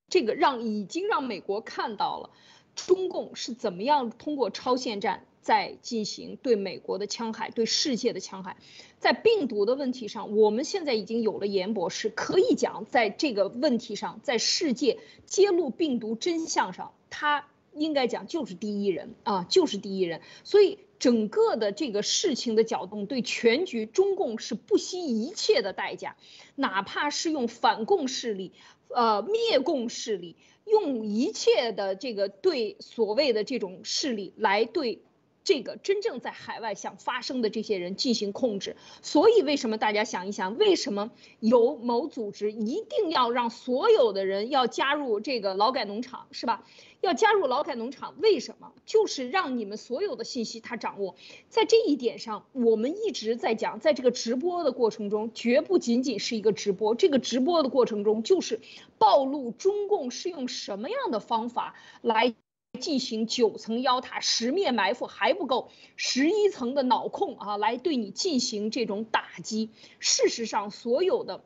这个让已经让美国看到了中共是怎么样通过超限战。在进行对美国的戕害，对世界的戕害，在病毒的问题上，我们现在已经有了严博士，可以讲在这个问题上，在世界揭露病毒真相上，他应该讲就是第一人啊，就是第一人。所以整个的这个事情的搅动，对全局，中共是不惜一切的代价，哪怕是用反共势力，呃，灭共势力，用一切的这个对所谓的这种势力来对。这个真正在海外想发生的这些人进行控制，所以为什么大家想一想，为什么有某组织一定要让所有的人要加入这个劳改农场，是吧？要加入劳改农场，为什么？就是让你们所有的信息他掌握。在这一点上，我们一直在讲，在这个直播的过程中，绝不仅仅是一个直播，这个直播的过程中就是暴露中共是用什么样的方法来。进行九层妖塔、十面埋伏还不够，十一层的脑控啊，来对你进行这种打击。事实上，所有的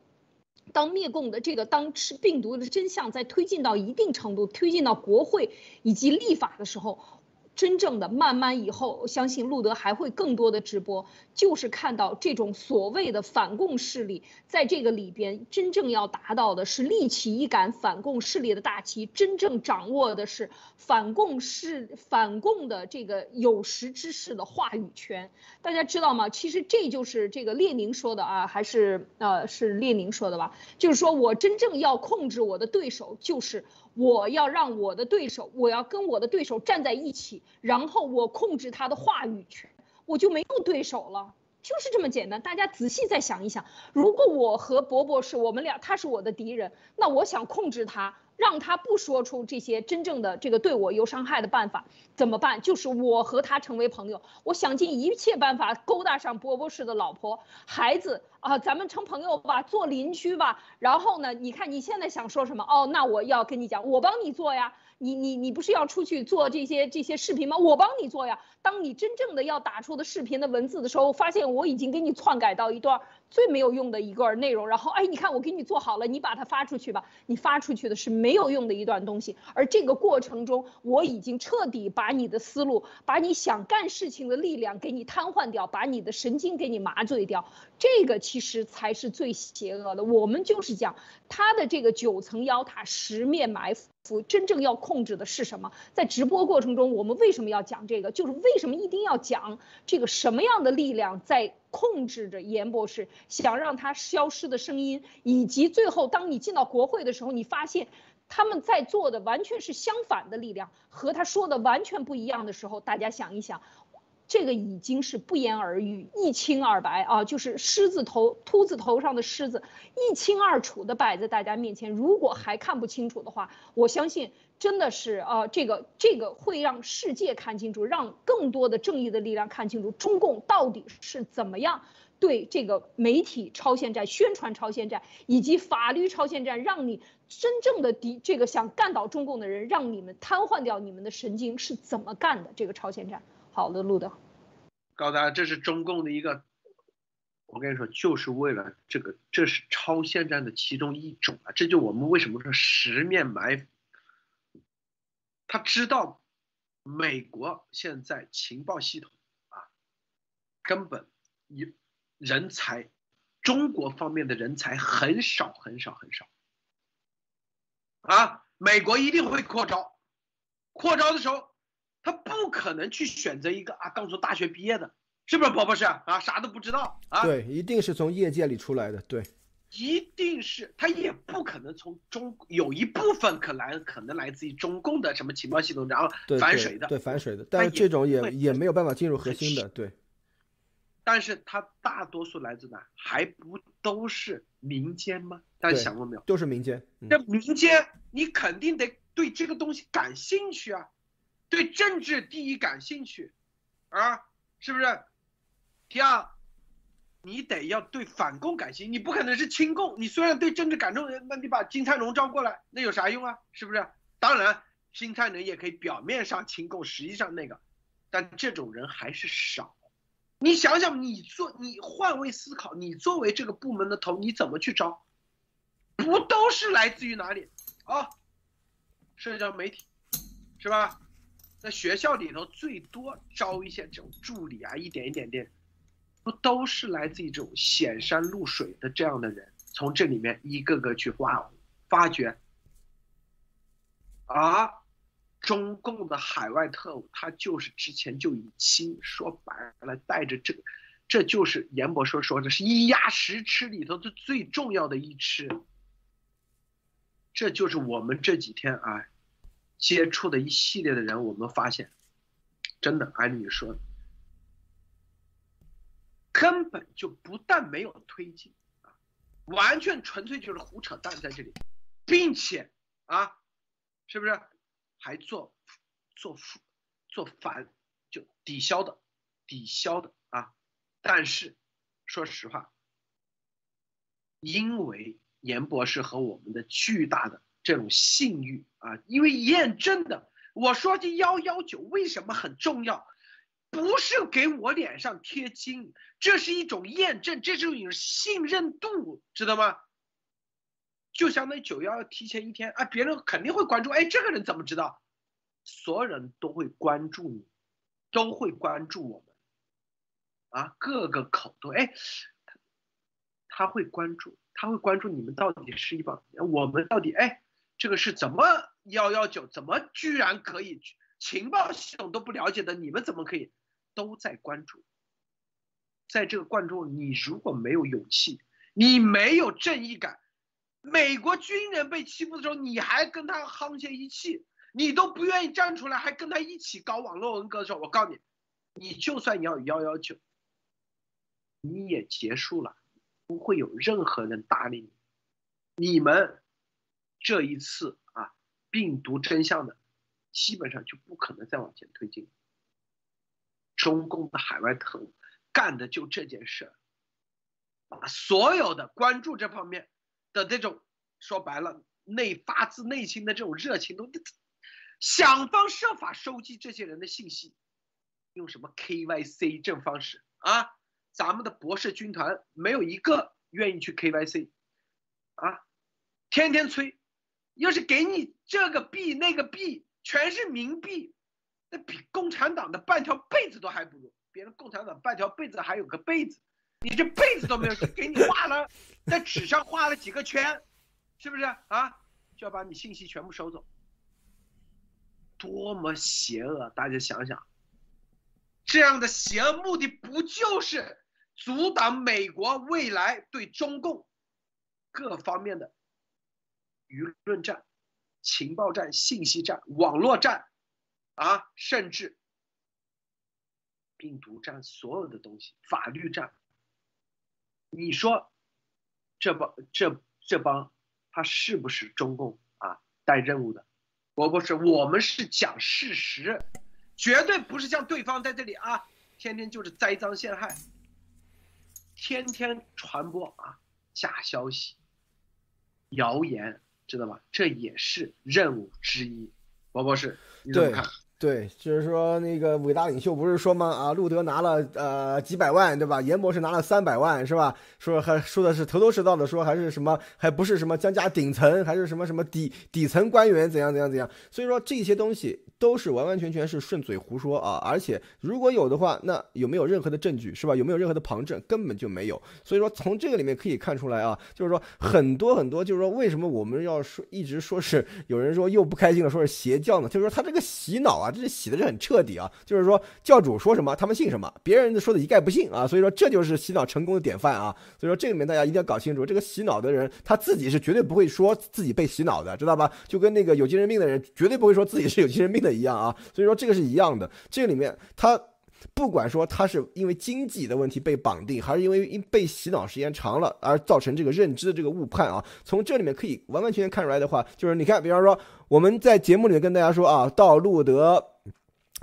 当灭共的这个当吃病毒的真相在推进到一定程度，推进到国会以及立法的时候。真正的慢慢以后，我相信路德还会更多的直播，就是看到这种所谓的反共势力在这个里边，真正要达到的是立起一杆反共势力的大旗，真正掌握的是反共势反共的这个有识之士的话语权。大家知道吗？其实这就是这个列宁说的啊，还是呃是列宁说的吧？就是说我真正要控制我的对手，就是。我要让我的对手，我要跟我的对手站在一起，然后我控制他的话语权，我就没有对手了，就是这么简单。大家仔细再想一想，如果我和伯伯是我们俩，他是我的敌人，那我想控制他。让他不说出这些真正的这个对我有伤害的办法怎么办？就是我和他成为朋友，我想尽一切办法勾搭上波波式的老婆孩子啊，咱们成朋友吧，做邻居吧。然后呢，你看你现在想说什么？哦，那我要跟你讲，我帮你做呀。你你你不是要出去做这些这些视频吗？我帮你做呀。当你真正的要打出的视频的文字的时候，发现我已经给你篡改到一段最没有用的一段内容。然后哎，你看我给你做好了，你把它发出去吧。你发出去的是没。没有用的一段东西。而这个过程中，我已经彻底把你的思路，把你想干事情的力量给你瘫痪掉，把你的神经给你麻醉掉。这个其实才是最邪恶的。我们就是讲他的这个九层妖塔，十面埋伏。真正要控制的是什么？在直播过程中，我们为什么要讲这个？就是为什么一定要讲这个什么样的力量在控制着严博士，想让他消失的声音，以及最后当你进到国会的时候，你发现他们在做的完全是相反的力量，和他说的完全不一样的时候，大家想一想。这个已经是不言而喻、一清二白啊，就是狮子头、秃子头上的狮子，一清二楚的摆在大家面前。如果还看不清楚的话，我相信真的是啊，这个这个会让世界看清楚，让更多的正义的力量看清楚，中共到底是怎么样对这个媒体超限战、宣传超限战以及法律超限战，让你真正的敌这个想干倒中共的人，让你们瘫痪掉你们的神经是怎么干的？这个超限战。好的，录的。告诉大家，这是中共的一个，我跟你说，就是为了这个，这是超限战的其中一种啊。这就我们为什么说十面埋伏。他知道美国现在情报系统啊，根本一人才，中国方面的人才很少很少很少。啊，美国一定会扩招，扩招的时候。他不可能去选择一个啊，刚从大学毕业的，是不是，宝博士啊？啥都不知道啊？对，一定是从业界里出来的，对，一定是他也不可能从中有一部分可来可能来自于中共的什么情报系统，然后反水的，对反水的，但是这种也也没有办法进入核心的，对。但是它大多数来自哪？还不都是民间吗？大家想过没有？都是民间。那民间，你肯定得对这个东西感兴趣啊。对政治第一感兴趣，啊，是不是？第二，你得要对反共感兴，你不可能是亲共。你虽然对政治感重，那你把金灿荣招过来，那有啥用啊？是不是？当然，金灿荣也可以表面上亲共，实际上那个，但这种人还是少。你想想，你做你换位思考，你作为这个部门的头，你怎么去招？不都是来自于哪里啊？社交媒体，是吧？在学校里头，最多招一些这种助理啊，一点一点点，不都是来自于这种显山露水的这样的人，从这里面一个个去挖发掘。而中共的海外特务，他就是之前就已经说白了，带着这个，这就是严博说说的是一鸭十吃里头的最重要的一吃。这就是我们这几天啊。接触的一系列的人，我们发现，真的按你说，根本就不但没有推进啊，完全纯粹就是胡扯淡在这里，并且啊，是不是还做做做反就抵消的抵消的啊？但是说实话，因为严博士和我们的巨大的。这种信誉啊，因为验证的，我说这幺幺九为什么很重要？不是给我脸上贴金，这是一种验证，这是一种信任度，知道吗？就相当于九幺幺提前一天啊，别人肯定会关注，哎，这个人怎么知道？所有人都会关注你，都会关注我们，啊，各个口都哎，他会关注，他会关注你们到底是一帮，我们到底哎。这个是怎么幺幺九？怎么居然可以情报系统都不了解的？你们怎么可以都在关注？在这个关注，你如果没有勇气，你没有正义感，美国军人被欺负的时候，你还跟他沆瀣一气，你都不愿意站出来，还跟他一起搞网络文革的时候，我告诉你，你就算你要幺幺九，你也结束了，不会有任何人搭理你，你们。这一次啊，病毒真相的，基本上就不可能再往前推进。中共的海外特务干的就这件事，把所有的关注这方面的这种说白了内发自内心的这种热情，都想方设法收集这些人的信息，用什么 KYC 这种方式啊？咱们的博士军团没有一个愿意去 KYC，啊，天天催。要是给你这个币那个币全是冥币，那比共产党的半条被子都还不如。别人共产党半条被子还有个被子，你这被子都没有，给你画了，在纸上画了几个圈，是不是啊？就要把你信息全部收走，多么邪恶！大家想想，这样的邪恶目的不就是阻挡美国未来对中共各方面的舆论战、情报战、信息战、网络战啊，甚至病毒占所有的东西、法律占？你说这帮这这帮？他是不是中共啊带任务的？我不是，我们是讲事实，绝对不是像对方在这里啊，天天就是栽赃陷害，天天传播啊假消息、谣言，知道吧？这也是任务之一。王博士，你怎么看？对，就是说那个伟大领袖不是说吗？啊，路德拿了呃几百万，对吧？严博士拿了三百万，是吧？说还说的是头头是道的，说还是什么，还不是什么江家顶层，还是什么什么底底层官员怎样怎样怎样。所以说这些东西都是完完全全是顺嘴胡说啊！而且如果有的话，那有没有任何的证据，是吧？有没有任何的旁证？根本就没有。所以说从这个里面可以看出来啊，就是说很多很多，就是说为什么我们要说一直说是有人说又不开心了，说是邪教呢？就是说他这个洗脑啊。啊这是洗的是很彻底啊，就是说教主说什么，他们信什么，别人说的一概不信啊，所以说这就是洗脑成功的典范啊。所以说这里面大家一定要搞清楚，这个洗脑的人他自己是绝对不会说自己被洗脑的，知道吧？就跟那个有精神病的人绝对不会说自己是有精神病的一样啊。所以说这个是一样的，这里面他不管说他是因为经济的问题被绑定，还是因为被洗脑时间长了而造成这个认知的这个误判啊，从这里面可以完完全全看出来的话，就是你看，比方说。我们在节目里面跟大家说啊，道路德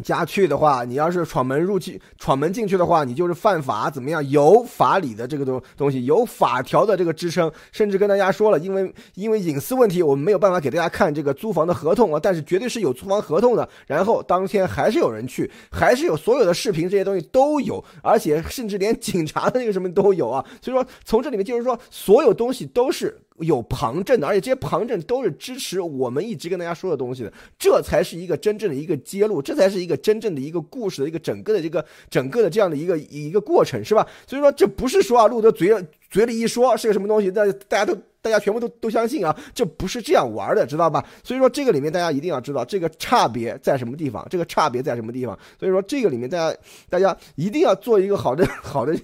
家去的话，你要是闯门入去、闯门进去的话，你就是犯法，怎么样？有法理的这个东东西，有法条的这个支撑，甚至跟大家说了，因为因为隐私问题，我们没有办法给大家看这个租房的合同啊，但是绝对是有租房合同的。然后当天还是有人去，还是有所有的视频这些东西都有，而且甚至连警察的那个什么都有啊。所以说，从这里面就是说，所有东西都是。有旁证的，而且这些旁证都是支持我们一直跟大家说的东西的，这才是一个真正的一个揭露，这才是一个真正的一个故事的一个整个的这个整个的这样的一个一个过程，是吧？所以说这不是说啊，路德嘴嘴里一说是个什么东西，大大家都大家全部都都相信啊，这不是这样玩的，知道吧？所以说这个里面大家一定要知道这个差别在什么地方，这个差别在什么地方？所以说这个里面大家大家一定要做一个好的好的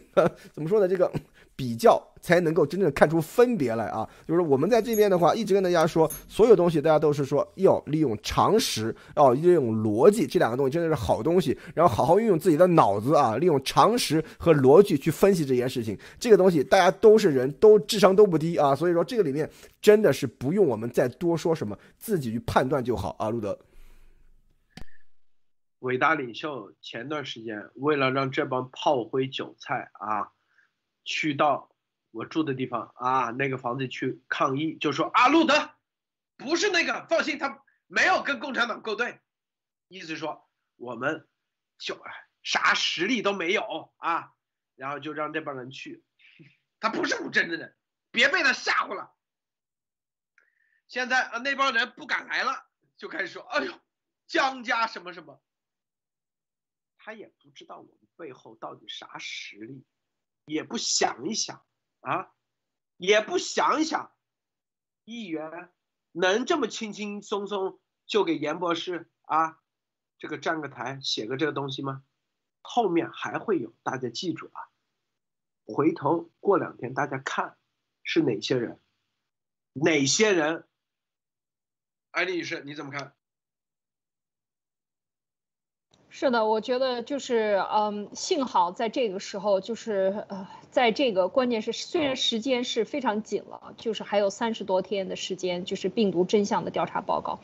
怎么说呢？这个。比较才能够真正看出分别来啊！就是我们在这边的话，一直跟大家说，所有东西大家都是说要利用常识，要利用逻辑，这两个东西真的是好东西。然后好好运用自己的脑子啊，利用常识和逻辑去分析这件事情。这个东西大家都是人都智商都不低啊，所以说这个里面真的是不用我们再多说什么，自己去判断就好啊。路德，伟大领袖前段时间为了让这帮炮灰韭菜啊。去到我住的地方啊，那个房子去抗议，就说啊，路德不是那个，放心，他没有跟共产党勾兑，意思说我们就啥实力都没有啊，然后就让这帮人去，他不是不真的人，别被他吓唬了。现在啊，那帮人不敢来了，就开始说，哎呦，江家什么什么，他也不知道我们背后到底啥实力。也不想一想啊，也不想想，议员能这么轻轻松松就给严博士啊这个站个台写个这个东西吗？后面还会有，大家记住啊，回头过两天大家看是哪些人，哪些人？艾丽女士你怎么看？是的，我觉得就是，嗯，幸好在这个时候，就是呃，在这个关键是，虽然时间是非常紧了，就是还有三十多天的时间，就是病毒真相的调查报告，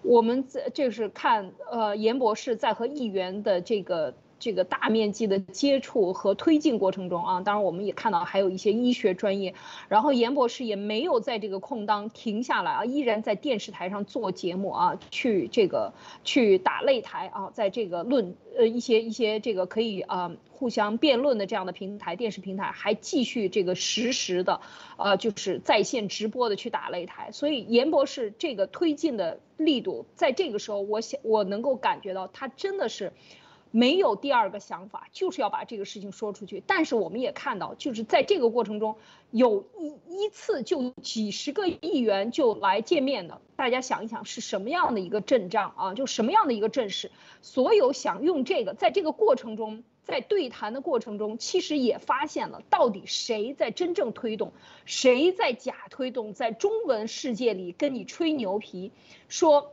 我们在就是看，呃，严博士在和议员的这个这个大面积的接触和推进过程中啊，当然我们也看到还有一些医学专业，然后严博士也没有在这个空档停下来啊，依然在电视台上做节目啊，去这个去打擂台啊，在这个论呃一些一些这个可以啊互相辩论的这样的平台电视平台，还继续这个实时的呃就是在线直播的去打擂台，所以严博士这个推进的力度，在这个时候，我想我能够感觉到他真的是。没有第二个想法，就是要把这个事情说出去。但是我们也看到，就是在这个过程中，有一一次就有几十个议员就来见面的。大家想一想，是什么样的一个阵仗啊？就什么样的一个阵势？所有想用这个，在这个过程中，在对谈的过程中，其实也发现了到底谁在真正推动，谁在假推动，在中文世界里跟你吹牛皮，说。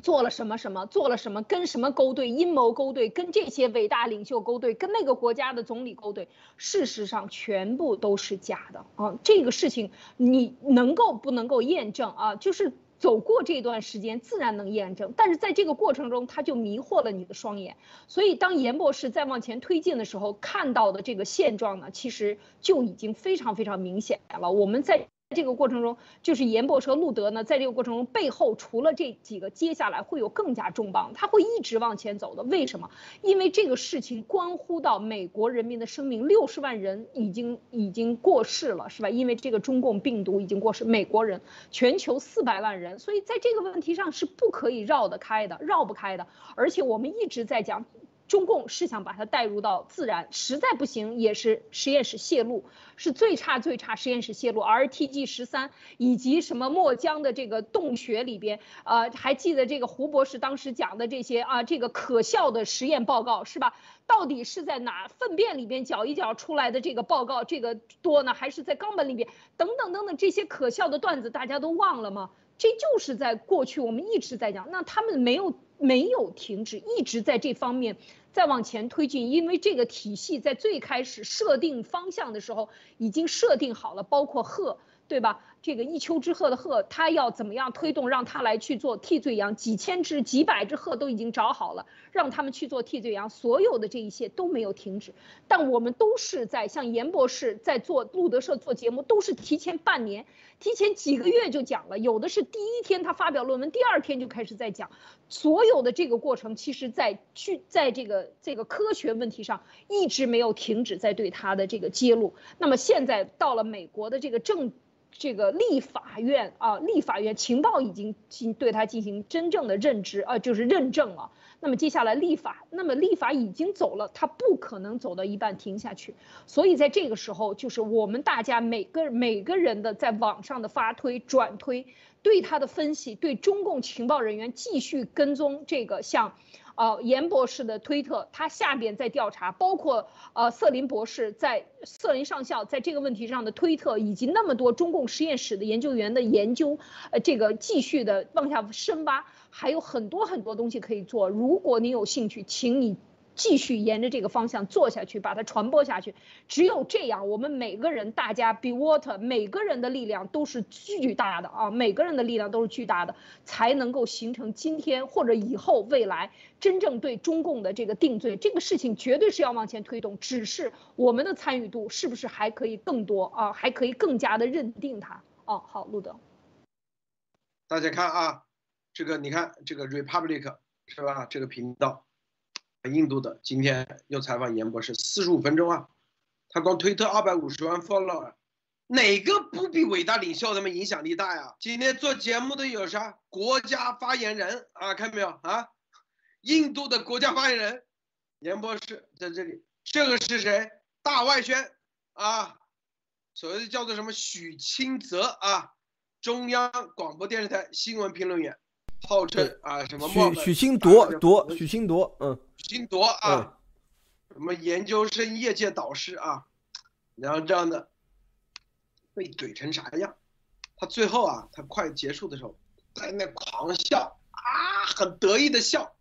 做了什么什么，做了什么，跟什么勾兑，阴谋勾兑，跟这些伟大领袖勾兑，跟那个国家的总理勾兑，事实上全部都是假的啊！这个事情你能够不能够验证啊？就是走过这段时间，自然能验证。但是在这个过程中，他就迷惑了你的双眼。所以当严博士再往前推进的时候，看到的这个现状呢，其实就已经非常非常明显了。我们在。这个过程中，就是严博士和路德呢，在这个过程中背后，除了这几个，接下来会有更加重磅，他会一直往前走的。为什么？因为这个事情关乎到美国人民的生命，六十万人已经已经过世了，是吧？因为这个中共病毒已经过世，美国人全球四百万人，所以在这个问题上是不可以绕得开的，绕不开的。而且我们一直在讲。中共是想把它带入到自然，实在不行也是实验室泄露，是最差最差实验室泄露。RTG 十三以及什么墨江的这个洞穴里边，呃，还记得这个胡博士当时讲的这些啊，这个可笑的实验报告是吧？到底是在哪粪便里边搅一搅出来的这个报告这个多呢，还是在肛门里边？等等等等这些可笑的段子大家都忘了吗？这就是在过去我们一直在讲，那他们没有没有停止，一直在这方面。再往前推进，因为这个体系在最开始设定方向的时候已经设定好了，包括鹤，对吧？这个一丘之貉的貉，他要怎么样推动，让他来去做替罪羊？几千只、几百只鹤都已经找好了，让他们去做替罪羊。所有的这一切都没有停止，但我们都是在像严博士在做路德社做节目，都是提前半年、提前几个月就讲了。有的是第一天他发表论文，第二天就开始在讲。所有的这个过程，其实在去在这个这个科学问题上一直没有停止在对他的这个揭露。那么现在到了美国的这个政。这个立法院啊，立法院情报已经进对他进行真正的认知啊，就是认证了。那么接下来立法，那么立法已经走了，他不可能走到一半停下去。所以在这个时候，就是我们大家每个每个人的在网上的发推转推，对他的分析，对中共情报人员继续跟踪这个像。呃，严博士的推特，他下边在调查，包括呃，瑟林博士在瑟林上校在这个问题上的推特，以及那么多中共实验室的研究员的研究，呃，这个继续的往下深挖，还有很多很多东西可以做。如果你有兴趣，请你。继续沿着这个方向做下去，把它传播下去。只有这样，我们每个人，大家 be water，每个人的力量都是巨大的啊！每个人的力量都是巨大的，才能够形成今天或者以后未来真正对中共的这个定罪。这个事情绝对是要往前推动，只是我们的参与度是不是还可以更多啊？还可以更加的认定它。哦，好，路德，大家看啊，这个你看这个 Republic 是吧？这个频道。印度的今天又采访严博士，四十五分钟啊，他光推特二百五十万 follower，哪个不比伟大领袖他们影响力大呀？今天做节目的有啥？国家发言人啊，看到没有啊？印度的国家发言人严博士在这里，这个是谁？大外宣啊，所谓的叫做什么许清泽啊，中央广播电视台新闻评论员。号称啊什么许许清铎铎许清铎嗯许清铎啊，什么研究生业界导师啊，然后这样的被怼成啥样？他最后啊，他快结束的时候在那狂笑啊，很得意的笑。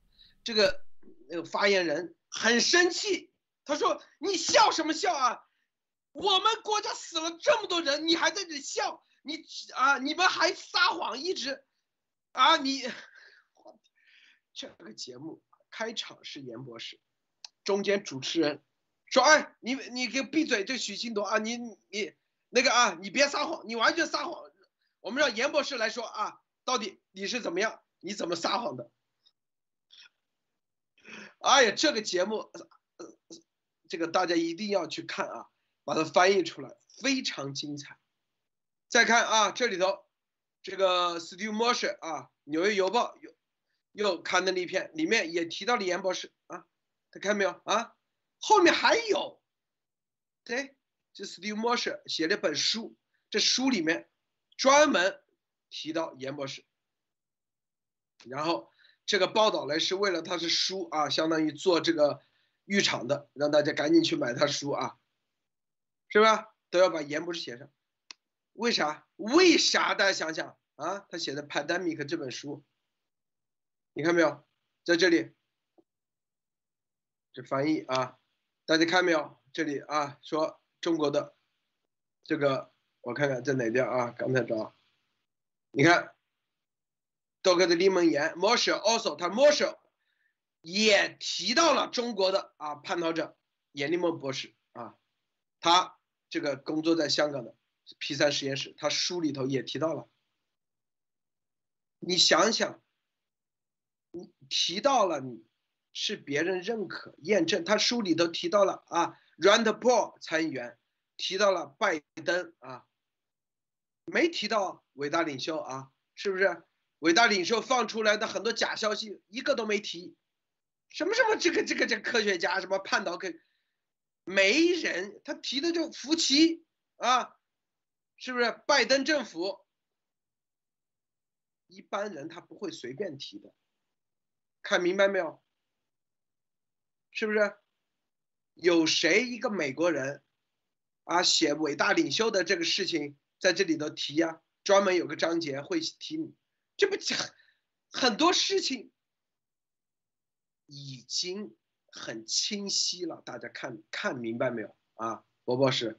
这个那个发言人很生气，他说：“你笑什么笑啊？我们国家死了这么多人，你还在这笑？你啊，你们还撒谎一直。”啊，你，这个节目开场是严博士，中间主持人说：“哎，你你给闭嘴！这许新铎啊，你你那个啊，你别撒谎，你完全撒谎。我们让严博士来说啊，到底你是怎么样？你怎么撒谎的？”哎呀，这个节目，这个大家一定要去看啊，把它翻译出来，非常精彩。再看啊，这里头这个 Steve Mosher 啊，《纽约邮报》又又刊登了一篇，里面也提到了严博士啊，他看没有啊？后面还有，对，这 Steve Mosher 写了本书，这书里面专门提到严博士，然后。这个报道呢是为了他是书啊，相当于做这个预场的，让大家赶紧去买他书啊，是吧？都要把严博士写上。为啥？为啥？大家想想啊，他写的《Pandemic》这本书，你看没有？在这里，这翻译啊，大家看没有？这里啊，说中国的这个，我看看在哪边啊？刚才找，你看。多克的利蒙言 m o s h e also，他 m o s h e 也提到了中国的啊叛逃者严立梦博士啊，他这个工作在香港的 P 三实验室，他书里头也提到了。你想想，你提到了你是别人认可验证，他书里头提到了啊，Rand Paul 参议员提到了拜登啊，没提到伟大领袖啊，是不是？伟大领袖放出来的很多假消息，一个都没提，什么什么这个这个这科学家什么叛逃，可没人他提的就福奇啊，是不是？拜登政府，一般人他不会随便提的，看明白没有？是不是？有谁一个美国人啊写伟大领袖的这个事情在这里头提呀？专门有个章节会提你。这不讲很多事情已经很清晰了，大家看看明白没有啊，博博士？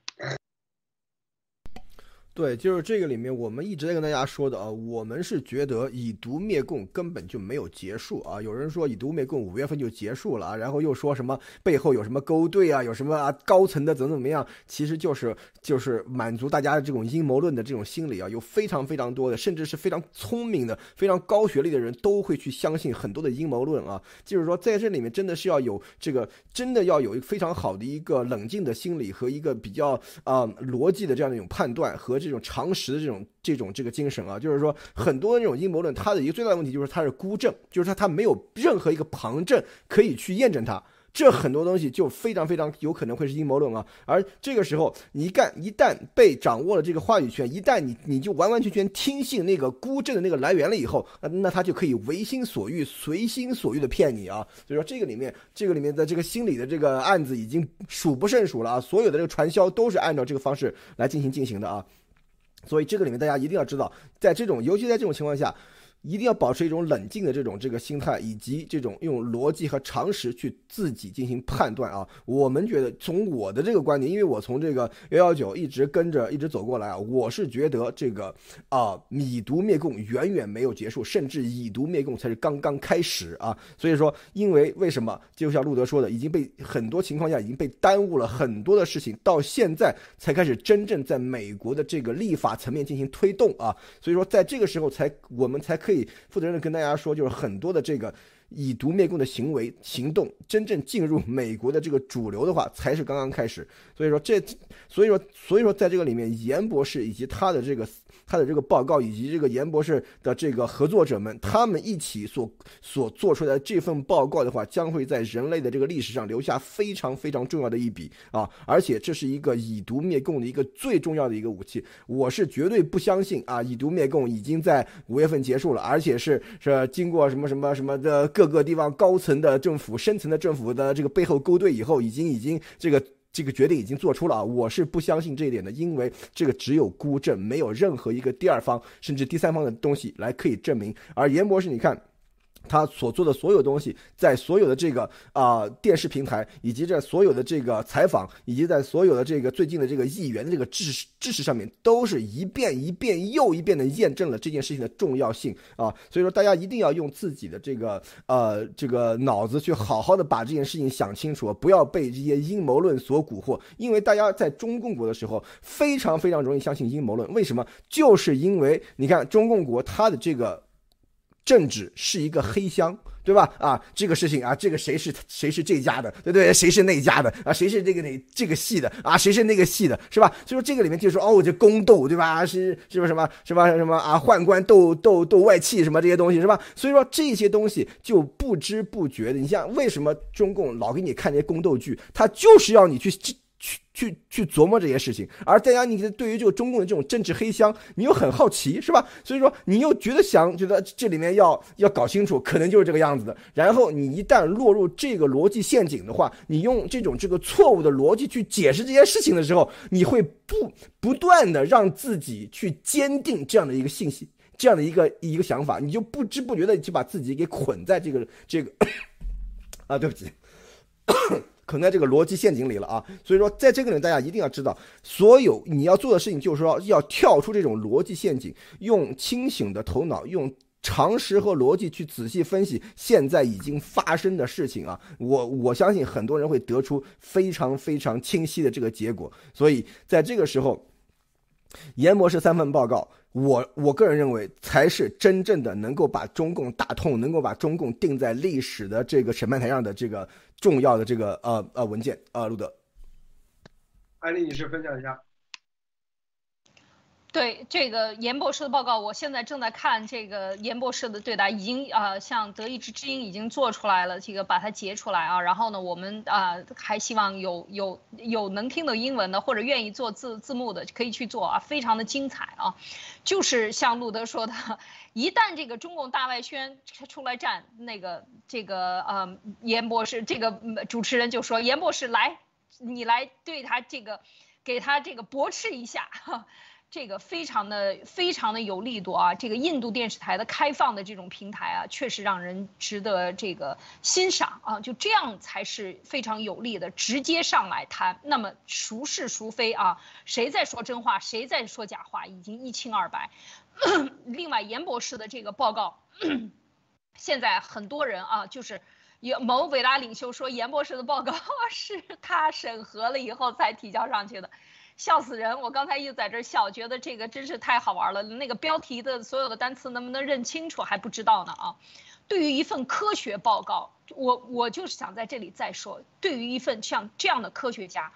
对，就是这个里面，我们一直在跟大家说的啊，我们是觉得以毒灭共根本就没有结束啊。有人说以毒灭共五月份就结束了啊，然后又说什么背后有什么勾兑啊，有什么啊高层的怎么怎么样，其实就是就是满足大家的这种阴谋论的这种心理啊。有非常非常多的，甚至是非常聪明的、非常高学历的人都会去相信很多的阴谋论啊。就是说在这里面真的是要有这个，真的要有一非常好的一个冷静的心理和一个比较啊逻辑的这样的一种判断和。这这种常识的这种这种这个精神啊，就是说很多的这种阴谋论，它的一个最大的问题就是它是孤证，就是说它没有任何一个旁证可以去验证它。这很多东西就非常非常有可能会是阴谋论啊。而这个时候你，一旦一旦被掌握了这个话语权，一旦你你就完完全全听信那个孤证的那个来源了以后，那那他就可以为心所欲、随心所欲的骗你啊。所以说这个里面，这个里面的这个心理的这个案子已经数不胜数了啊。所有的这个传销都是按照这个方式来进行进行的啊。所以这个里面大家一定要知道，在这种，尤其在这种情况下。一定要保持一种冷静的这种这个心态，以及这种用逻辑和常识去自己进行判断啊。我们觉得，从我的这个观点，因为我从这个幺幺九一直跟着一直走过来啊，我是觉得这个啊，以毒灭共远远没有结束，甚至以毒灭共才是刚刚开始啊。所以说，因为为什么？就像路德说的，已经被很多情况下已经被耽误了很多的事情，到现在才开始真正在美国的这个立法层面进行推动啊。所以说，在这个时候才我们才可。可以负责任的跟大家说，就是很多的这个以毒灭共的行为行动，真正进入美国的这个主流的话，才是刚刚开始。所以说这，所以说，所以说，在这个里面，严博士以及他的这个。他的这个报告以及这个严博士的这个合作者们，他们一起所所做出来的这份报告的话，将会在人类的这个历史上留下非常非常重要的一笔啊！而且这是一个以毒灭共的一个最重要的一个武器。我是绝对不相信啊，以毒灭共已经在五月份结束了，而且是是经过什么什么什么的各个地方高层的政府、深层的政府的这个背后勾兑以后，已经已经这个。这个决定已经做出了啊，我是不相信这一点的，因为这个只有孤证，没有任何一个第二方甚至第三方的东西来可以证明。而严博士，你看，他所做的所有东西，在所有的这个啊电视平台，以及在所有的这个采访，以及在所有的这个最近的这个议员的这个知识知识上面，都是一遍一遍又一遍的验证了这件事情的重要性啊。所以说，大家一定要用自己的这个呃这个脑子去好好的把这件事情想清楚，不要被这些阴谋论所蛊惑。因为大家在中共国的时候，非常非常容易相信阴谋论。为什么？就是因为你看中共国它的这个。政治是一个黑箱，对吧？啊，这个事情啊，这个谁是谁是这家的，对不对？谁是那家的啊？谁是这个那这个系的啊？谁是那个系的，是吧？所以说这个里面就说哦，这宫斗，对吧？是是不是什么什么什么啊？宦官斗斗斗外戚什么这些东西，是吧？所以说这些东西就不知不觉的，你像为什么中共老给你看这些宫斗剧，他就是要你去。去去去琢磨这些事情，而大家你对于这个中共的这种政治黑箱，你又很好奇，是吧？所以说你又觉得想觉得这里面要要搞清楚，可能就是这个样子的。然后你一旦落入这个逻辑陷阱的话，你用这种这个错误的逻辑去解释这些事情的时候，你会不不断的让自己去坚定这样的一个信息，这样的一个一个想法，你就不知不觉的就把自己给捆在这个这个 啊，对不起。困在这个逻辑陷阱里了啊！所以说，在这个里，大家一定要知道，所有你要做的事情，就是说要跳出这种逻辑陷阱，用清醒的头脑，用常识和逻辑去仔细分析现在已经发生的事情啊！我我相信很多人会得出非常非常清晰的这个结果。所以在这个时候，严博士三份报告。我我个人认为，才是真正的能够把中共打痛，能够把中共定在历史的这个审判台上的这个重要的这个呃呃文件啊，路德，艾丽女士分享一下。对这个严博士的报告，我现在正在看这个严博士的对答，已经啊，像德意志之音已经做出来了，这个把它截出来啊。然后呢，我们啊还希望有有有能听懂英文的或者愿意做字字幕的可以去做啊，非常的精彩啊。就是像路德说的，一旦这个中共大外宣出来战，那个这个呃严博士这个主持人就说严博士来，你来对他这个给他这个驳斥一下。这个非常的非常的有力度啊！这个印度电视台的开放的这种平台啊，确实让人值得这个欣赏啊！就这样才是非常有力的，直接上来谈，那么孰是孰非啊？谁在说真话，谁在说假话，已经一清二白。另外，严博士的这个报告，现在很多人啊，就是有某伟大领袖说，严博士的报告 是他审核了以后才提交上去的。笑死人！我刚才一直在这笑，觉得这个真是太好玩了。那个标题的所有的单词能不能认清楚还不知道呢啊！对于一份科学报告，我我就是想在这里再说，对于一份像这样的科学家，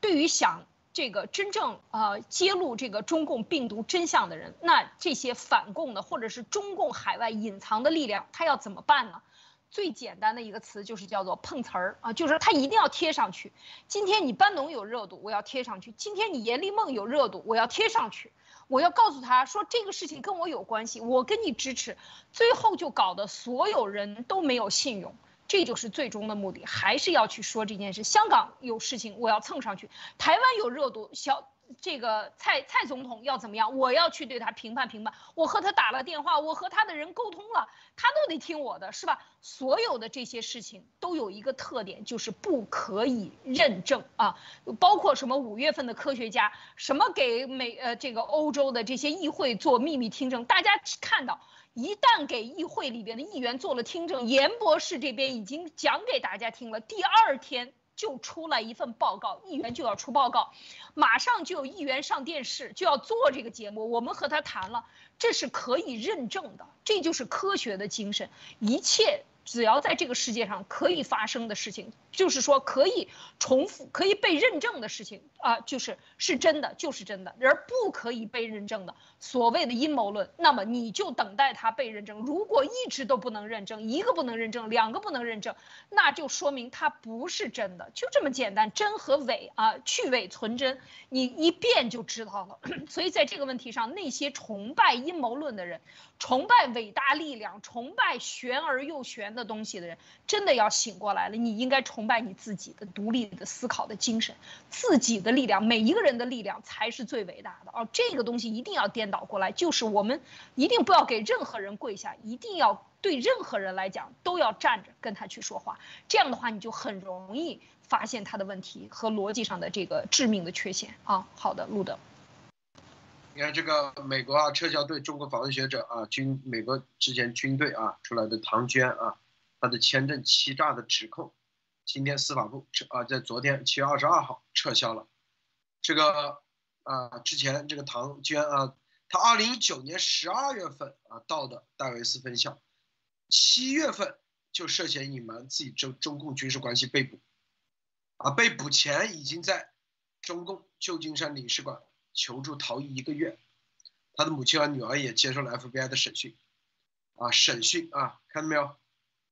对于想这个真正呃揭露这个中共病毒真相的人，那这些反共的或者是中共海外隐藏的力量，他要怎么办呢？最简单的一个词就是叫做碰瓷儿啊，就是他一定要贴上去。今天你班农有热度，我要贴上去；今天你严立梦有热度，我要贴上去。我要告诉他说这个事情跟我有关系，我跟你支持。最后就搞得所有人都没有信用，这就是最终的目的，还是要去说这件事。香港有事情，我要蹭上去；台湾有热度，小。这个蔡蔡总统要怎么样？我要去对他评判评判。我和他打了电话，我和他的人沟通了，他都得听我的，是吧？所有的这些事情都有一个特点，就是不可以认证啊。包括什么五月份的科学家，什么给美呃这个欧洲的这些议会做秘密听证，大家看到，一旦给议会里边的议员做了听证，严博士这边已经讲给大家听了，第二天。就出来一份报告，议员就要出报告，马上就有议员上电视就要做这个节目。我们和他谈了，这是可以认证的，这就是科学的精神，一切。只要在这个世界上可以发生的事情，就是说可以重复、可以被认证的事情啊，就是是真的，就是真的。而不可以被认证的所谓的阴谋论，那么你就等待它被认证。如果一直都不能认证，一个不能认证，两个不能认证，那就说明它不是真的，就这么简单。真和伪啊，去伪存真，你一遍就知道了。所以在这个问题上，那些崇拜阴谋论的人。崇拜伟大力量、崇拜玄而又玄的东西的人，真的要醒过来了。你应该崇拜你自己的独立的思考的精神，自己的力量，每一个人的力量才是最伟大的哦。这个东西一定要颠。颠倒过来，就是我们一定不要给任何人跪下，一定要对任何人来讲都要站着跟他去说话。这样的话，你就很容易发现他的问题和逻辑上的这个致命的缺陷啊。好的，路德。你看这个美国啊，撤销对中国访问学者啊军美国之前军队啊出来的唐娟啊，他的签证欺诈的指控，今天司法部撤啊，在昨天七月二十二号撤销了。这个啊，之前这个唐娟啊，他二零一九年十二月份啊到的戴维斯分校，七月份就涉嫌隐瞒自己中中共军事关系被捕，啊，被捕前已经在中共旧金山领事馆。求助逃逸一个月，他的母亲和女儿也接受了 FBI 的审讯，啊，审讯啊，看到没有？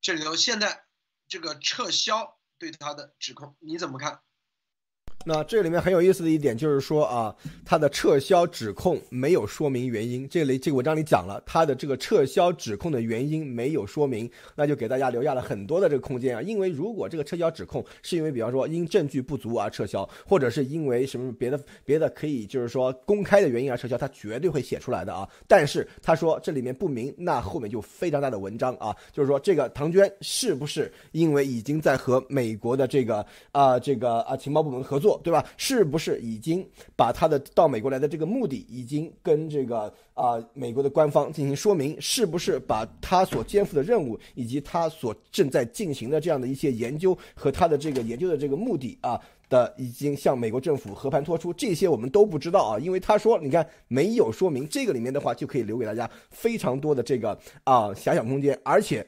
这里头现在这个撤销对他的指控，你怎么看？那这里面很有意思的一点就是说啊，他的撤销指控没有说明原因。这里这个文章里讲了，他的这个撤销指控的原因没有说明，那就给大家留下了很多的这个空间啊。因为如果这个撤销指控是因为比方说因证据不足而撤销，或者是因为什么别的别的可以就是说公开的原因而撤销，他绝对会写出来的啊。但是他说这里面不明，那后面就非常大的文章啊，就是说这个唐娟是不是因为已经在和美国的这个啊这个啊情报部门合作？做对吧？是不是已经把他的到美国来的这个目的已经跟这个啊美国的官方进行说明？是不是把他所肩负的任务以及他所正在进行的这样的一些研究和他的这个研究的这个目的啊的已经向美国政府和盘托出？这些我们都不知道啊，因为他说你看没有说明，这个里面的话就可以留给大家非常多的这个啊遐想空间，而且。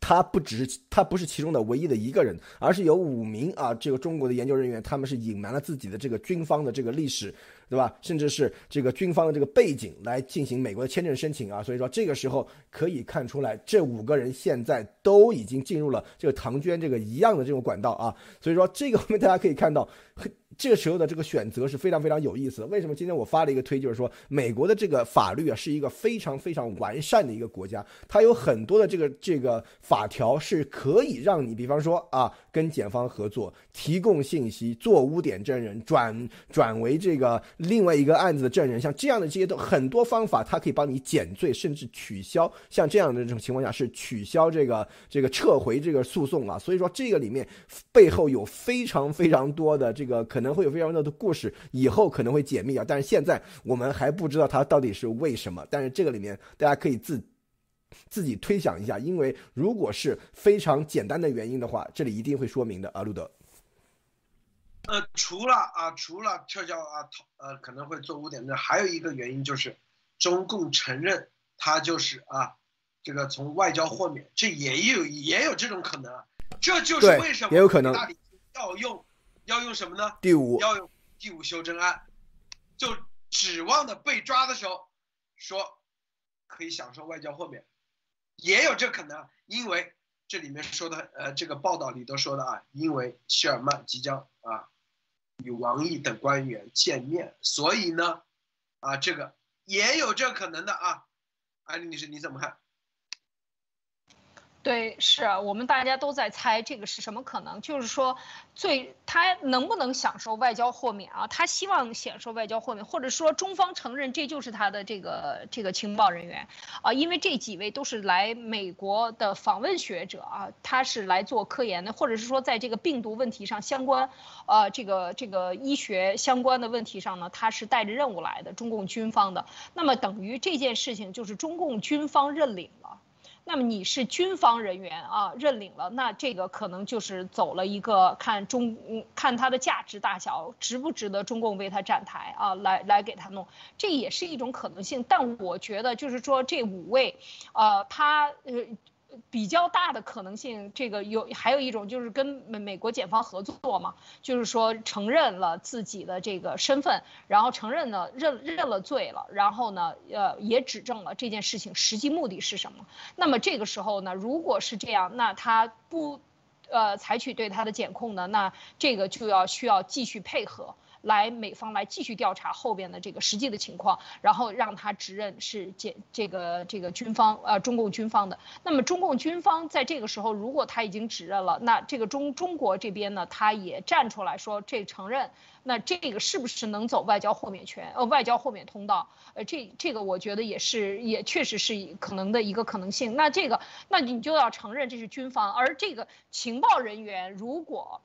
他不只是他不是其中的唯一的一个人，而是有五名啊，这个中国的研究人员，他们是隐瞒了自己的这个军方的这个历史，对吧？甚至是这个军方的这个背景来进行美国的签证申请啊。所以说这个时候可以看出来，这五个人现在都已经进入了这个唐娟这个一样的这种管道啊。所以说这个后面大家可以看到。这个时候的这个选择是非常非常有意思的。为什么今天我发了一个推，就是说美国的这个法律啊是一个非常非常完善的一个国家，它有很多的这个这个法条是可以让你，比方说啊跟检方合作，提供信息，做污点证人，转转为这个另外一个案子的证人，像这样的这些都很多方法，它可以帮你减罪，甚至取消。像这样的这种情况下是取消这个这个撤回这个诉讼啊。所以说这个里面背后有非常非常多的这个可能。会有非常多的故事，以后可能会解密啊，但是现在我们还不知道它到底是为什么。但是这个里面大家可以自自己推想一下，因为如果是非常简单的原因的话，这里一定会说明的啊，路德。呃，除了啊，除了撤销啊，呃，可能会做污点证，还有一个原因就是中共承认他就是啊，这个从外交豁免，这也有也有这种可能啊，这就是为什么也有可能要用。要用什么呢？第五。要用第五修正案，就指望的被抓的时候说可以享受外交豁免，也有这可能，因为这里面说的呃这个报道里都说的啊，因为希尔曼即将啊与王毅等官员见面，所以呢啊这个也有这可能的啊，安丽女士你怎么看？对，是我们大家都在猜这个是什么可能，就是说，最他能不能享受外交豁免啊？他希望享受外交豁免，或者说中方承认这就是他的这个这个情报人员啊，因为这几位都是来美国的访问学者啊，他是来做科研的，或者是说在这个病毒问题上相关，呃，这个这个医学相关的问题上呢，他是带着任务来的，中共军方的，那么等于这件事情就是中共军方认领了。那么你是军方人员啊，认领了，那这个可能就是走了一个看中，看它的价值大小，值不值得中共为它站台啊，来来给他弄，这也是一种可能性。但我觉得就是说这五位，呃，他呃。比较大的可能性，这个有还有一种就是跟美美国检方合作嘛，就是说承认了自己的这个身份，然后承认了认认了罪了，然后呢，呃，也指证了这件事情实际目的是什么。那么这个时候呢，如果是这样，那他不，呃，采取对他的检控呢，那这个就要需要继续配合。来美方来继续调查后边的这个实际的情况，然后让他指认是这这个这个军方呃中共军方的。那么中共军方在这个时候如果他已经指认了，那这个中中国这边呢，他也站出来说这承认。那这个是不是能走外交豁免权？呃，外交豁免通道？呃，这这个我觉得也是，也确实是可能的一个可能性。那这个，那你就要承认这是军方，而这个情报人员如果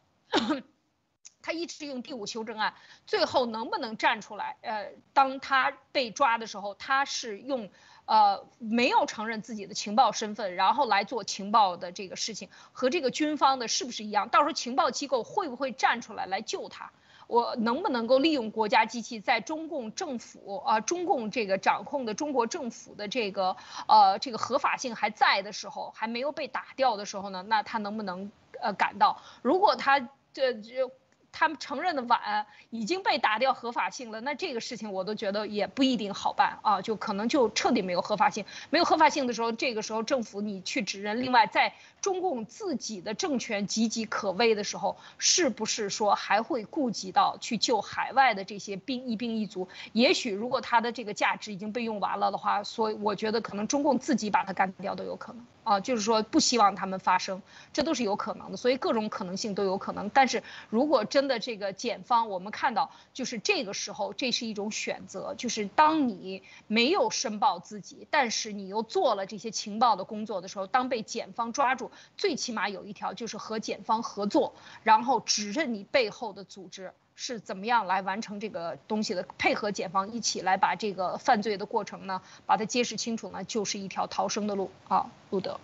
他一直用第五修正案，最后能不能站出来？呃，当他被抓的时候，他是用呃没有承认自己的情报身份，然后来做情报的这个事情，和这个军方的是不是一样？到时候情报机构会不会站出来来救他？我能不能够利用国家机器，在中共政府啊，中共这个掌控的中国政府的这个呃这个合法性还在的时候，还没有被打掉的时候呢？那他能不能呃赶到？如果他这就。他们承认的晚，已经被打掉合法性了，那这个事情我都觉得也不一定好办啊，就可能就彻底没有合法性。没有合法性的时候，这个时候政府你去指认。另外，在中共自己的政权岌岌可危的时候，是不是说还会顾及到去救海外的这些兵一兵一卒？也许如果他的这个价值已经被用完了的话，所以我觉得可能中共自己把它干掉都有可能。啊，就是说不希望他们发生，这都是有可能的，所以各种可能性都有可能。但是如果真的这个检方，我们看到就是这个时候，这是一种选择，就是当你没有申报自己，但是你又做了这些情报的工作的时候，当被检方抓住，最起码有一条就是和检方合作，然后指认你背后的组织。是怎么样来完成这个东西的？配合检方一起来把这个犯罪的过程呢，把它揭示清楚呢，就是一条逃生的路啊，路德。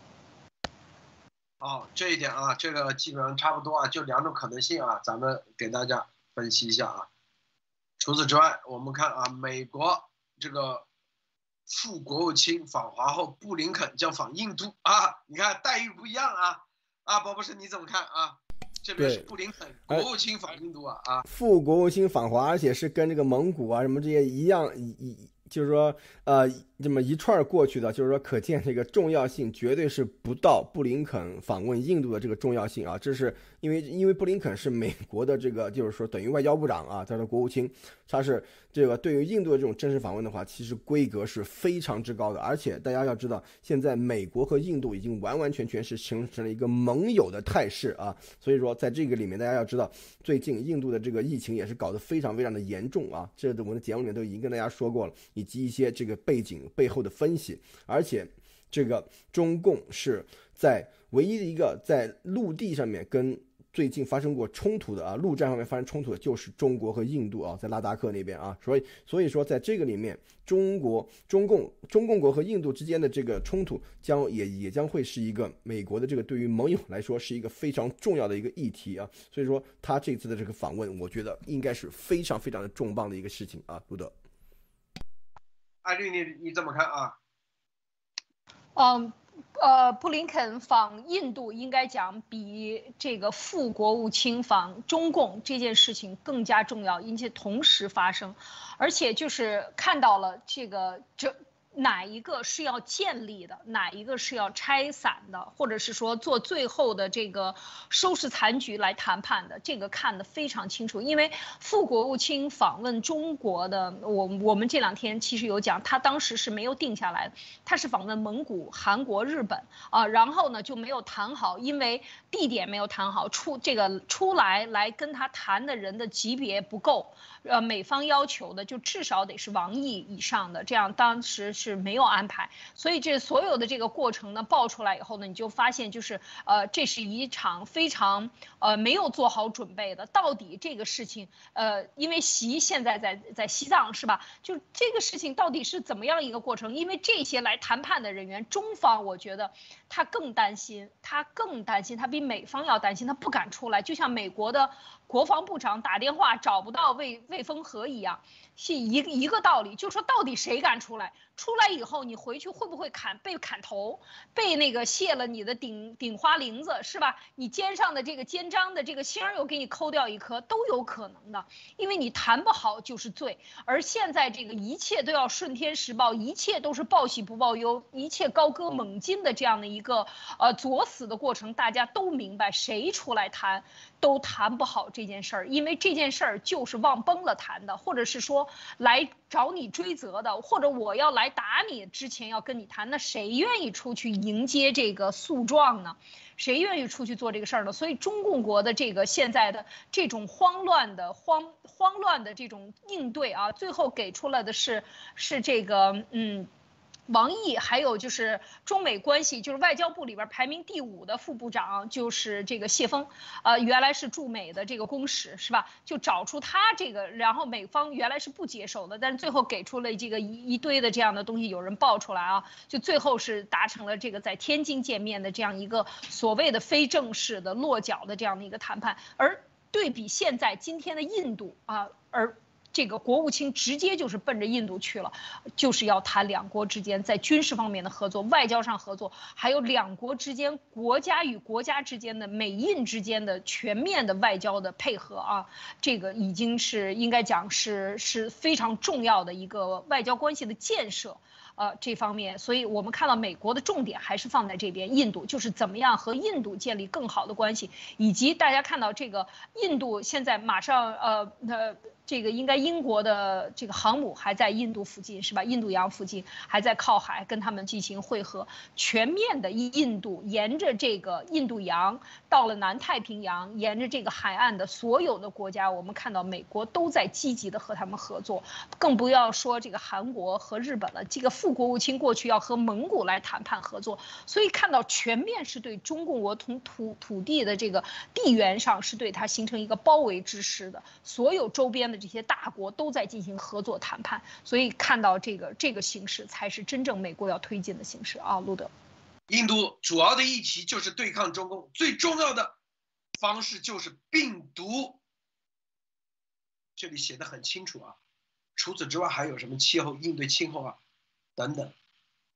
哦，这一点啊，这个基本上差不多啊，就两种可能性啊，咱们给大家分析一下啊。除此之外，我们看啊，美国这个副国务卿访华后，布林肯将访印度啊，你看待遇不一样啊啊，宝博士你怎么看啊？这边是布林肯国务卿访印度啊啊，副国务卿访华，而且是跟这个蒙古啊什么这些一样，一一就是说呃。这么一串过去的，就是说，可见这个重要性绝对是不到布林肯访问印度的这个重要性啊！这是因为，因为布林肯是美国的这个，就是说等于外交部长啊，他是国务卿，他是这个对于印度的这种正式访问的话，其实规格是非常之高的。而且大家要知道，现在美国和印度已经完完全全是形成了一个盟友的态势啊！所以说，在这个里面，大家要知道，最近印度的这个疫情也是搞得非常非常的严重啊！这我们的节目里面都已经跟大家说过了，以及一些这个背景。背后的分析，而且这个中共是在唯一的一个在陆地上面跟最近发生过冲突的啊，陆战上面发生冲突的就是中国和印度啊，在拉达克那边啊，所以所以说在这个里面，中国中共中共国和印度之间的这个冲突将也也将会是一个美国的这个对于盟友来说是一个非常重要的一个议题啊，所以说他这次的这个访问，我觉得应该是非常非常的重磅的一个事情啊，路德。艾丽，你你怎么看啊？嗯，呃，布林肯访印度，应该讲比这个副国务卿访中共这件事情更加重要，因且同时发生，而且就是看到了这个这。哪一个是要建立的，哪一个是要拆散的，或者是说做最后的这个收拾残局来谈判的，这个看得非常清楚。因为副国务卿访问中国的，我我们这两天其实有讲，他当时是没有定下来的，他是访问蒙古、韩国、日本啊，然后呢就没有谈好，因为地点没有谈好，出这个出来来跟他谈的人的级别不够。呃，美方要求的就至少得是王毅以上的，这样当时是没有安排，所以这所有的这个过程呢爆出来以后呢，你就发现就是呃，这是一场非常呃没有做好准备的。到底这个事情呃，因为习现在在在西藏是吧？就这个事情到底是怎么样一个过程？因为这些来谈判的人员，中方我觉得他更担心，他更担心，他比美方要担心，他不敢出来，就像美国的。国防部长打电话找不到魏魏峰和一样，是一一个道理，就说到底谁敢出来？出来以后，你回去会不会砍被砍头，被那个卸了你的顶顶花翎子是吧？你肩上的这个肩章的这个星儿又给你抠掉一颗，都有可能的，因为你谈不好就是罪。而现在这个一切都要顺天时报，一切都是报喜不报忧，一切高歌猛进的这样的一个呃作死的过程，大家都明白，谁出来谈都谈不好。这件事儿，因为这件事儿就是忘崩了谈的，或者是说来找你追责的，或者我要来打你之前要跟你谈，那谁愿意出去迎接这个诉状呢？谁愿意出去做这个事儿呢？所以中共国的这个现在的这种慌乱的慌慌乱的这种应对啊，最后给出来的是是这个嗯。王毅，还有就是中美关系，就是外交部里边排名第五的副部长，就是这个谢峰，呃，原来是驻美的这个公使，是吧？就找出他这个，然后美方原来是不接受的，但是最后给出了这个一一堆的这样的东西，有人爆出来啊，就最后是达成了这个在天津见面的这样一个所谓的非正式的落脚的这样的一个谈判，而对比现在今天的印度啊，而。这个国务卿直接就是奔着印度去了，就是要谈两国之间在军事方面的合作、外交上合作，还有两国之间国家与国家之间的美印之间的全面的外交的配合啊，这个已经是应该讲是是非常重要的一个外交关系的建设。呃，这方面，所以我们看到美国的重点还是放在这边，印度就是怎么样和印度建立更好的关系，以及大家看到这个印度现在马上呃呃。这个应该英国的这个航母还在印度附近是吧？印度洋附近还在靠海跟他们进行汇合，全面的印度沿着这个印度洋到了南太平洋，沿着这个海岸的所有的国家，我们看到美国都在积极的和他们合作，更不要说这个韩国和日本了。这个副国务卿过去要和蒙古来谈判合作，所以看到全面是对中共国从土土地的这个地缘上是对它形成一个包围之势的，所有周边的。这些大国都在进行合作谈判，所以看到这个这个形势才是真正美国要推进的形势啊，路德。印度主要的议题就是对抗中共，最重要的方式就是病毒。这里写的很清楚啊，除此之外还有什么气候应对气候啊，等等。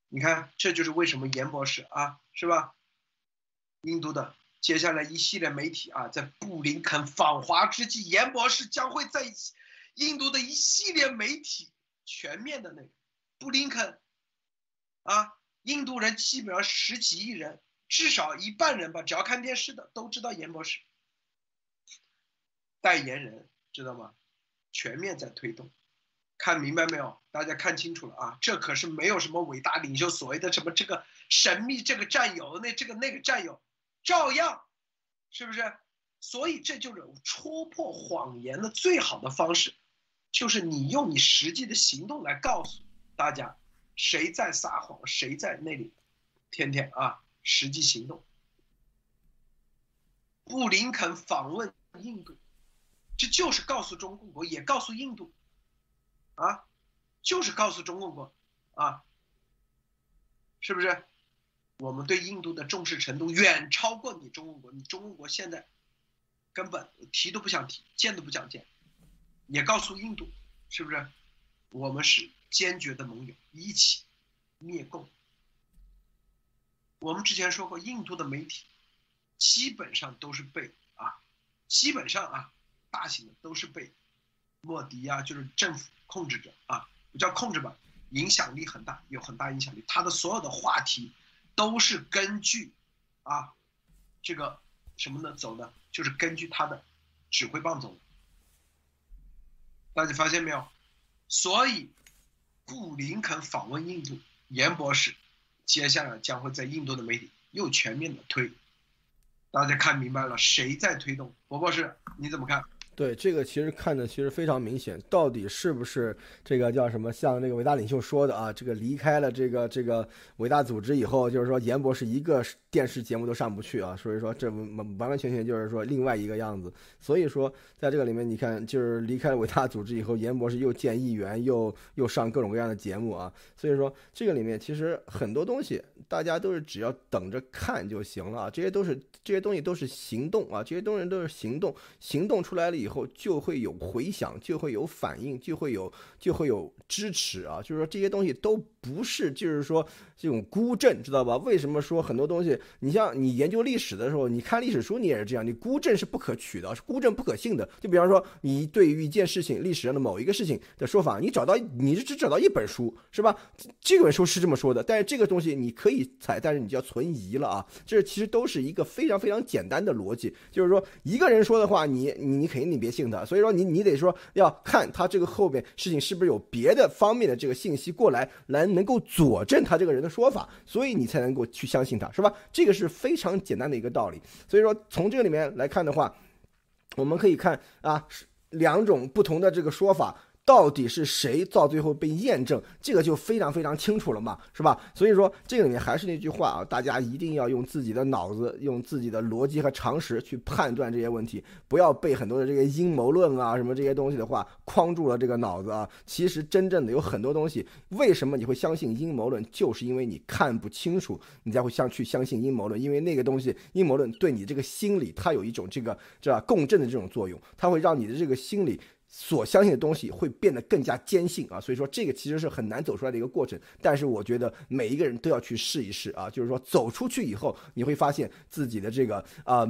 你看，这就是为什么严博士啊，是吧？印度的。接下来一系列媒体啊，在布林肯访华之际，严博士将会在印度的一系列媒体全面的那个布林肯啊，印度人基本上十几亿人，至少一半人吧，只要看电视的都知道严博士。代言人知道吗？全面在推动，看明白没有？大家看清楚了啊！这可是没有什么伟大领袖所谓的什么这个神秘这个战友那这个那个战友。照样，是不是？所以这就是戳破谎言的最好的方式，就是你用你实际的行动来告诉大家，谁在撒谎，谁在那里，天天啊，实际行动。布林肯访问印度，这就是告诉中共国，也告诉印度，啊，就是告诉中共国，啊，是不是？我们对印度的重视程度远超过你中国，你中国现在根本提都不想提，见都不想见。也告诉印度，是不是？我们是坚决的盟友，一起灭共。我们之前说过，印度的媒体基本上都是被啊，基本上啊，大型的都是被莫迪啊，就是政府控制着啊，不叫控制吧，影响力很大，有很大影响力。他的所有的话题。都是根据，啊，这个什么呢走的，就是根据他的指挥棒走的。大家发现没有？所以，布林肯访问印度，严博士接下来将会在印度的媒体又全面的推。大家看明白了，谁在推动？博博士，你怎么看？对这个其实看的其实非常明显，到底是不是这个叫什么？像那个伟大领袖说的啊，这个离开了这个这个伟大组织以后，就是说严博士一个电视节目都上不去啊，所以说这完完完全全就是说另外一个样子。所以说在这个里面，你看就是离开了伟大组织以后，严博士又见议员，又又上各种各样的节目啊。所以说这个里面其实很多东西大家都是只要等着看就行了啊，这些都是这些东西都是行动啊，这些东西都是行动，行动出来了以后。后，就会有回响，就会有反应，就会有就会有支持啊。就是说这些东西都不是，就是说这种孤证，知道吧？为什么说很多东西？你像你研究历史的时候，你看历史书，你也是这样，你孤证是不可取的，是孤证不可信的。就比方说，你对于一件事情历史上的某一个事情的说法，你找到你只找到一本书，是吧？这本书是这么说的，但是这个东西你可以采，但是你就要存疑了啊。这其实都是一个非常非常简单的逻辑，就是说一个人说的话，你你你肯定你别信他，所以说你你得说要看他这个后边事情是不是有别的方面的这个信息过来，来能够佐证他这个人的说法，所以你才能够去相信他，是吧？这个是非常简单的一个道理。所以说从这个里面来看的话，我们可以看啊，两种不同的这个说法。到底是谁到最后被验证，这个就非常非常清楚了嘛，是吧？所以说这个里面还是那句话啊，大家一定要用自己的脑子，用自己的逻辑和常识去判断这些问题，不要被很多的这个阴谋论啊什么这些东西的话框住了这个脑子啊。其实真正的有很多东西，为什么你会相信阴谋论，就是因为你看不清楚，你才会相去相信阴谋论，因为那个东西阴谋论对你这个心理它有一种这个这共振的这种作用，它会让你的这个心理。所相信的东西会变得更加坚信啊，所以说这个其实是很难走出来的一个过程。但是我觉得每一个人都要去试一试啊，就是说走出去以后，你会发现自己的这个啊。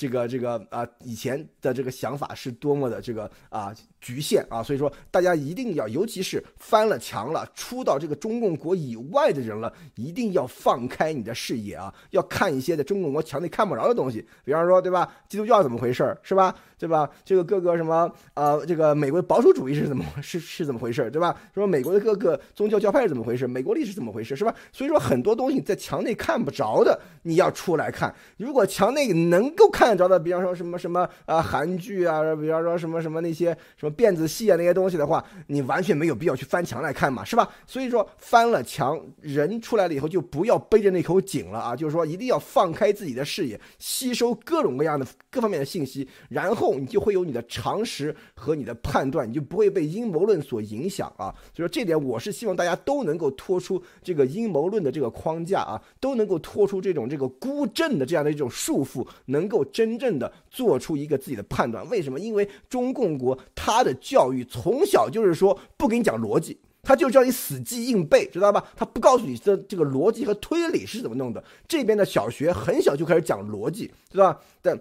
这个这个啊，以前的这个想法是多么的这个啊局限啊，所以说大家一定要，尤其是翻了墙了，出到这个中共国以外的人了，一定要放开你的视野啊，要看一些在中共国墙内看不着的东西，比方说对吧，基督教怎么回事是吧，对吧？这个各个什么啊，这个美国保守主义是怎么是是怎么回事对吧？说美国的各个宗教教派是怎么回事？美国历史怎么回事是吧？所以说很多东西在墙内看不着的，你要出来看。如果墙内能够看。得着的，比方说什么什么啊，韩剧啊，比方说什么什么那些什么辫子戏啊那些东西的话，你完全没有必要去翻墙来看嘛，是吧？所以说翻了墙，人出来了以后就不要背着那口井了啊，就是说一定要放开自己的视野，吸收各种各样的各方面的信息，然后你就会有你的常识和你的判断，你就不会被阴谋论所影响啊。所以说这点我是希望大家都能够脱出这个阴谋论的这个框架啊，都能够脱出这种这个孤证的这样的一种束缚，能够。真正的做出一个自己的判断，为什么？因为中共国他的教育从小就是说不给你讲逻辑，他就叫你死记硬背，知道吧？他不告诉你这这个逻辑和推理是怎么弄的。这边的小学很小就开始讲逻辑，知道吧？但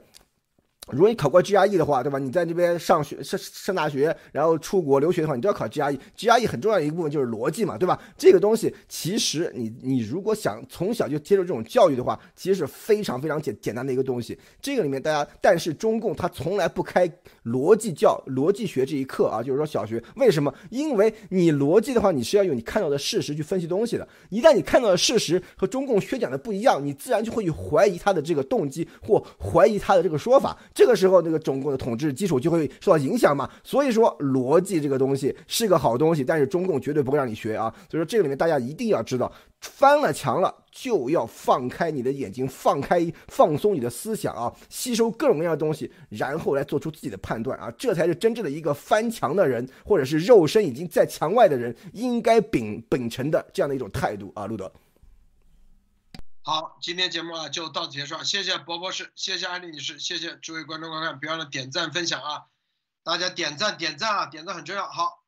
如果你考过 GRE 的话，对吧？你在这边上学上上大学，然后出国留学的话，你都要考 GRE。GRE 很重要的一部分就是逻辑嘛，对吧？这个东西其实你你如果想从小就接受这种教育的话，其实是非常非常简简单的一个东西。这个里面大家，但是中共他从来不开逻辑教逻辑学这一课啊，就是说小学为什么？因为你逻辑的话，你是要用你看到的事实去分析东西的。一旦你看到的事实和中共宣讲的不一样，你自然就会去怀疑他的这个动机或怀疑他的这个说法。这个时候，那个中共的统治基础就会受到影响嘛。所以说，逻辑这个东西是个好东西，但是中共绝对不会让你学啊。所以说，这个里面大家一定要知道，翻了墙了就要放开你的眼睛，放开放松你的思想啊，吸收各种各样的东西，然后来做出自己的判断啊，这才是真正的一个翻墙的人，或者是肉身已经在墙外的人应该秉秉承的这样的一种态度啊，路德。好，今天节目啊就到此结束，谢谢博博士，谢谢安利女士，谢谢诸位观众观看，别忘了点赞分享啊，大家点赞点赞啊，点赞很重要。好。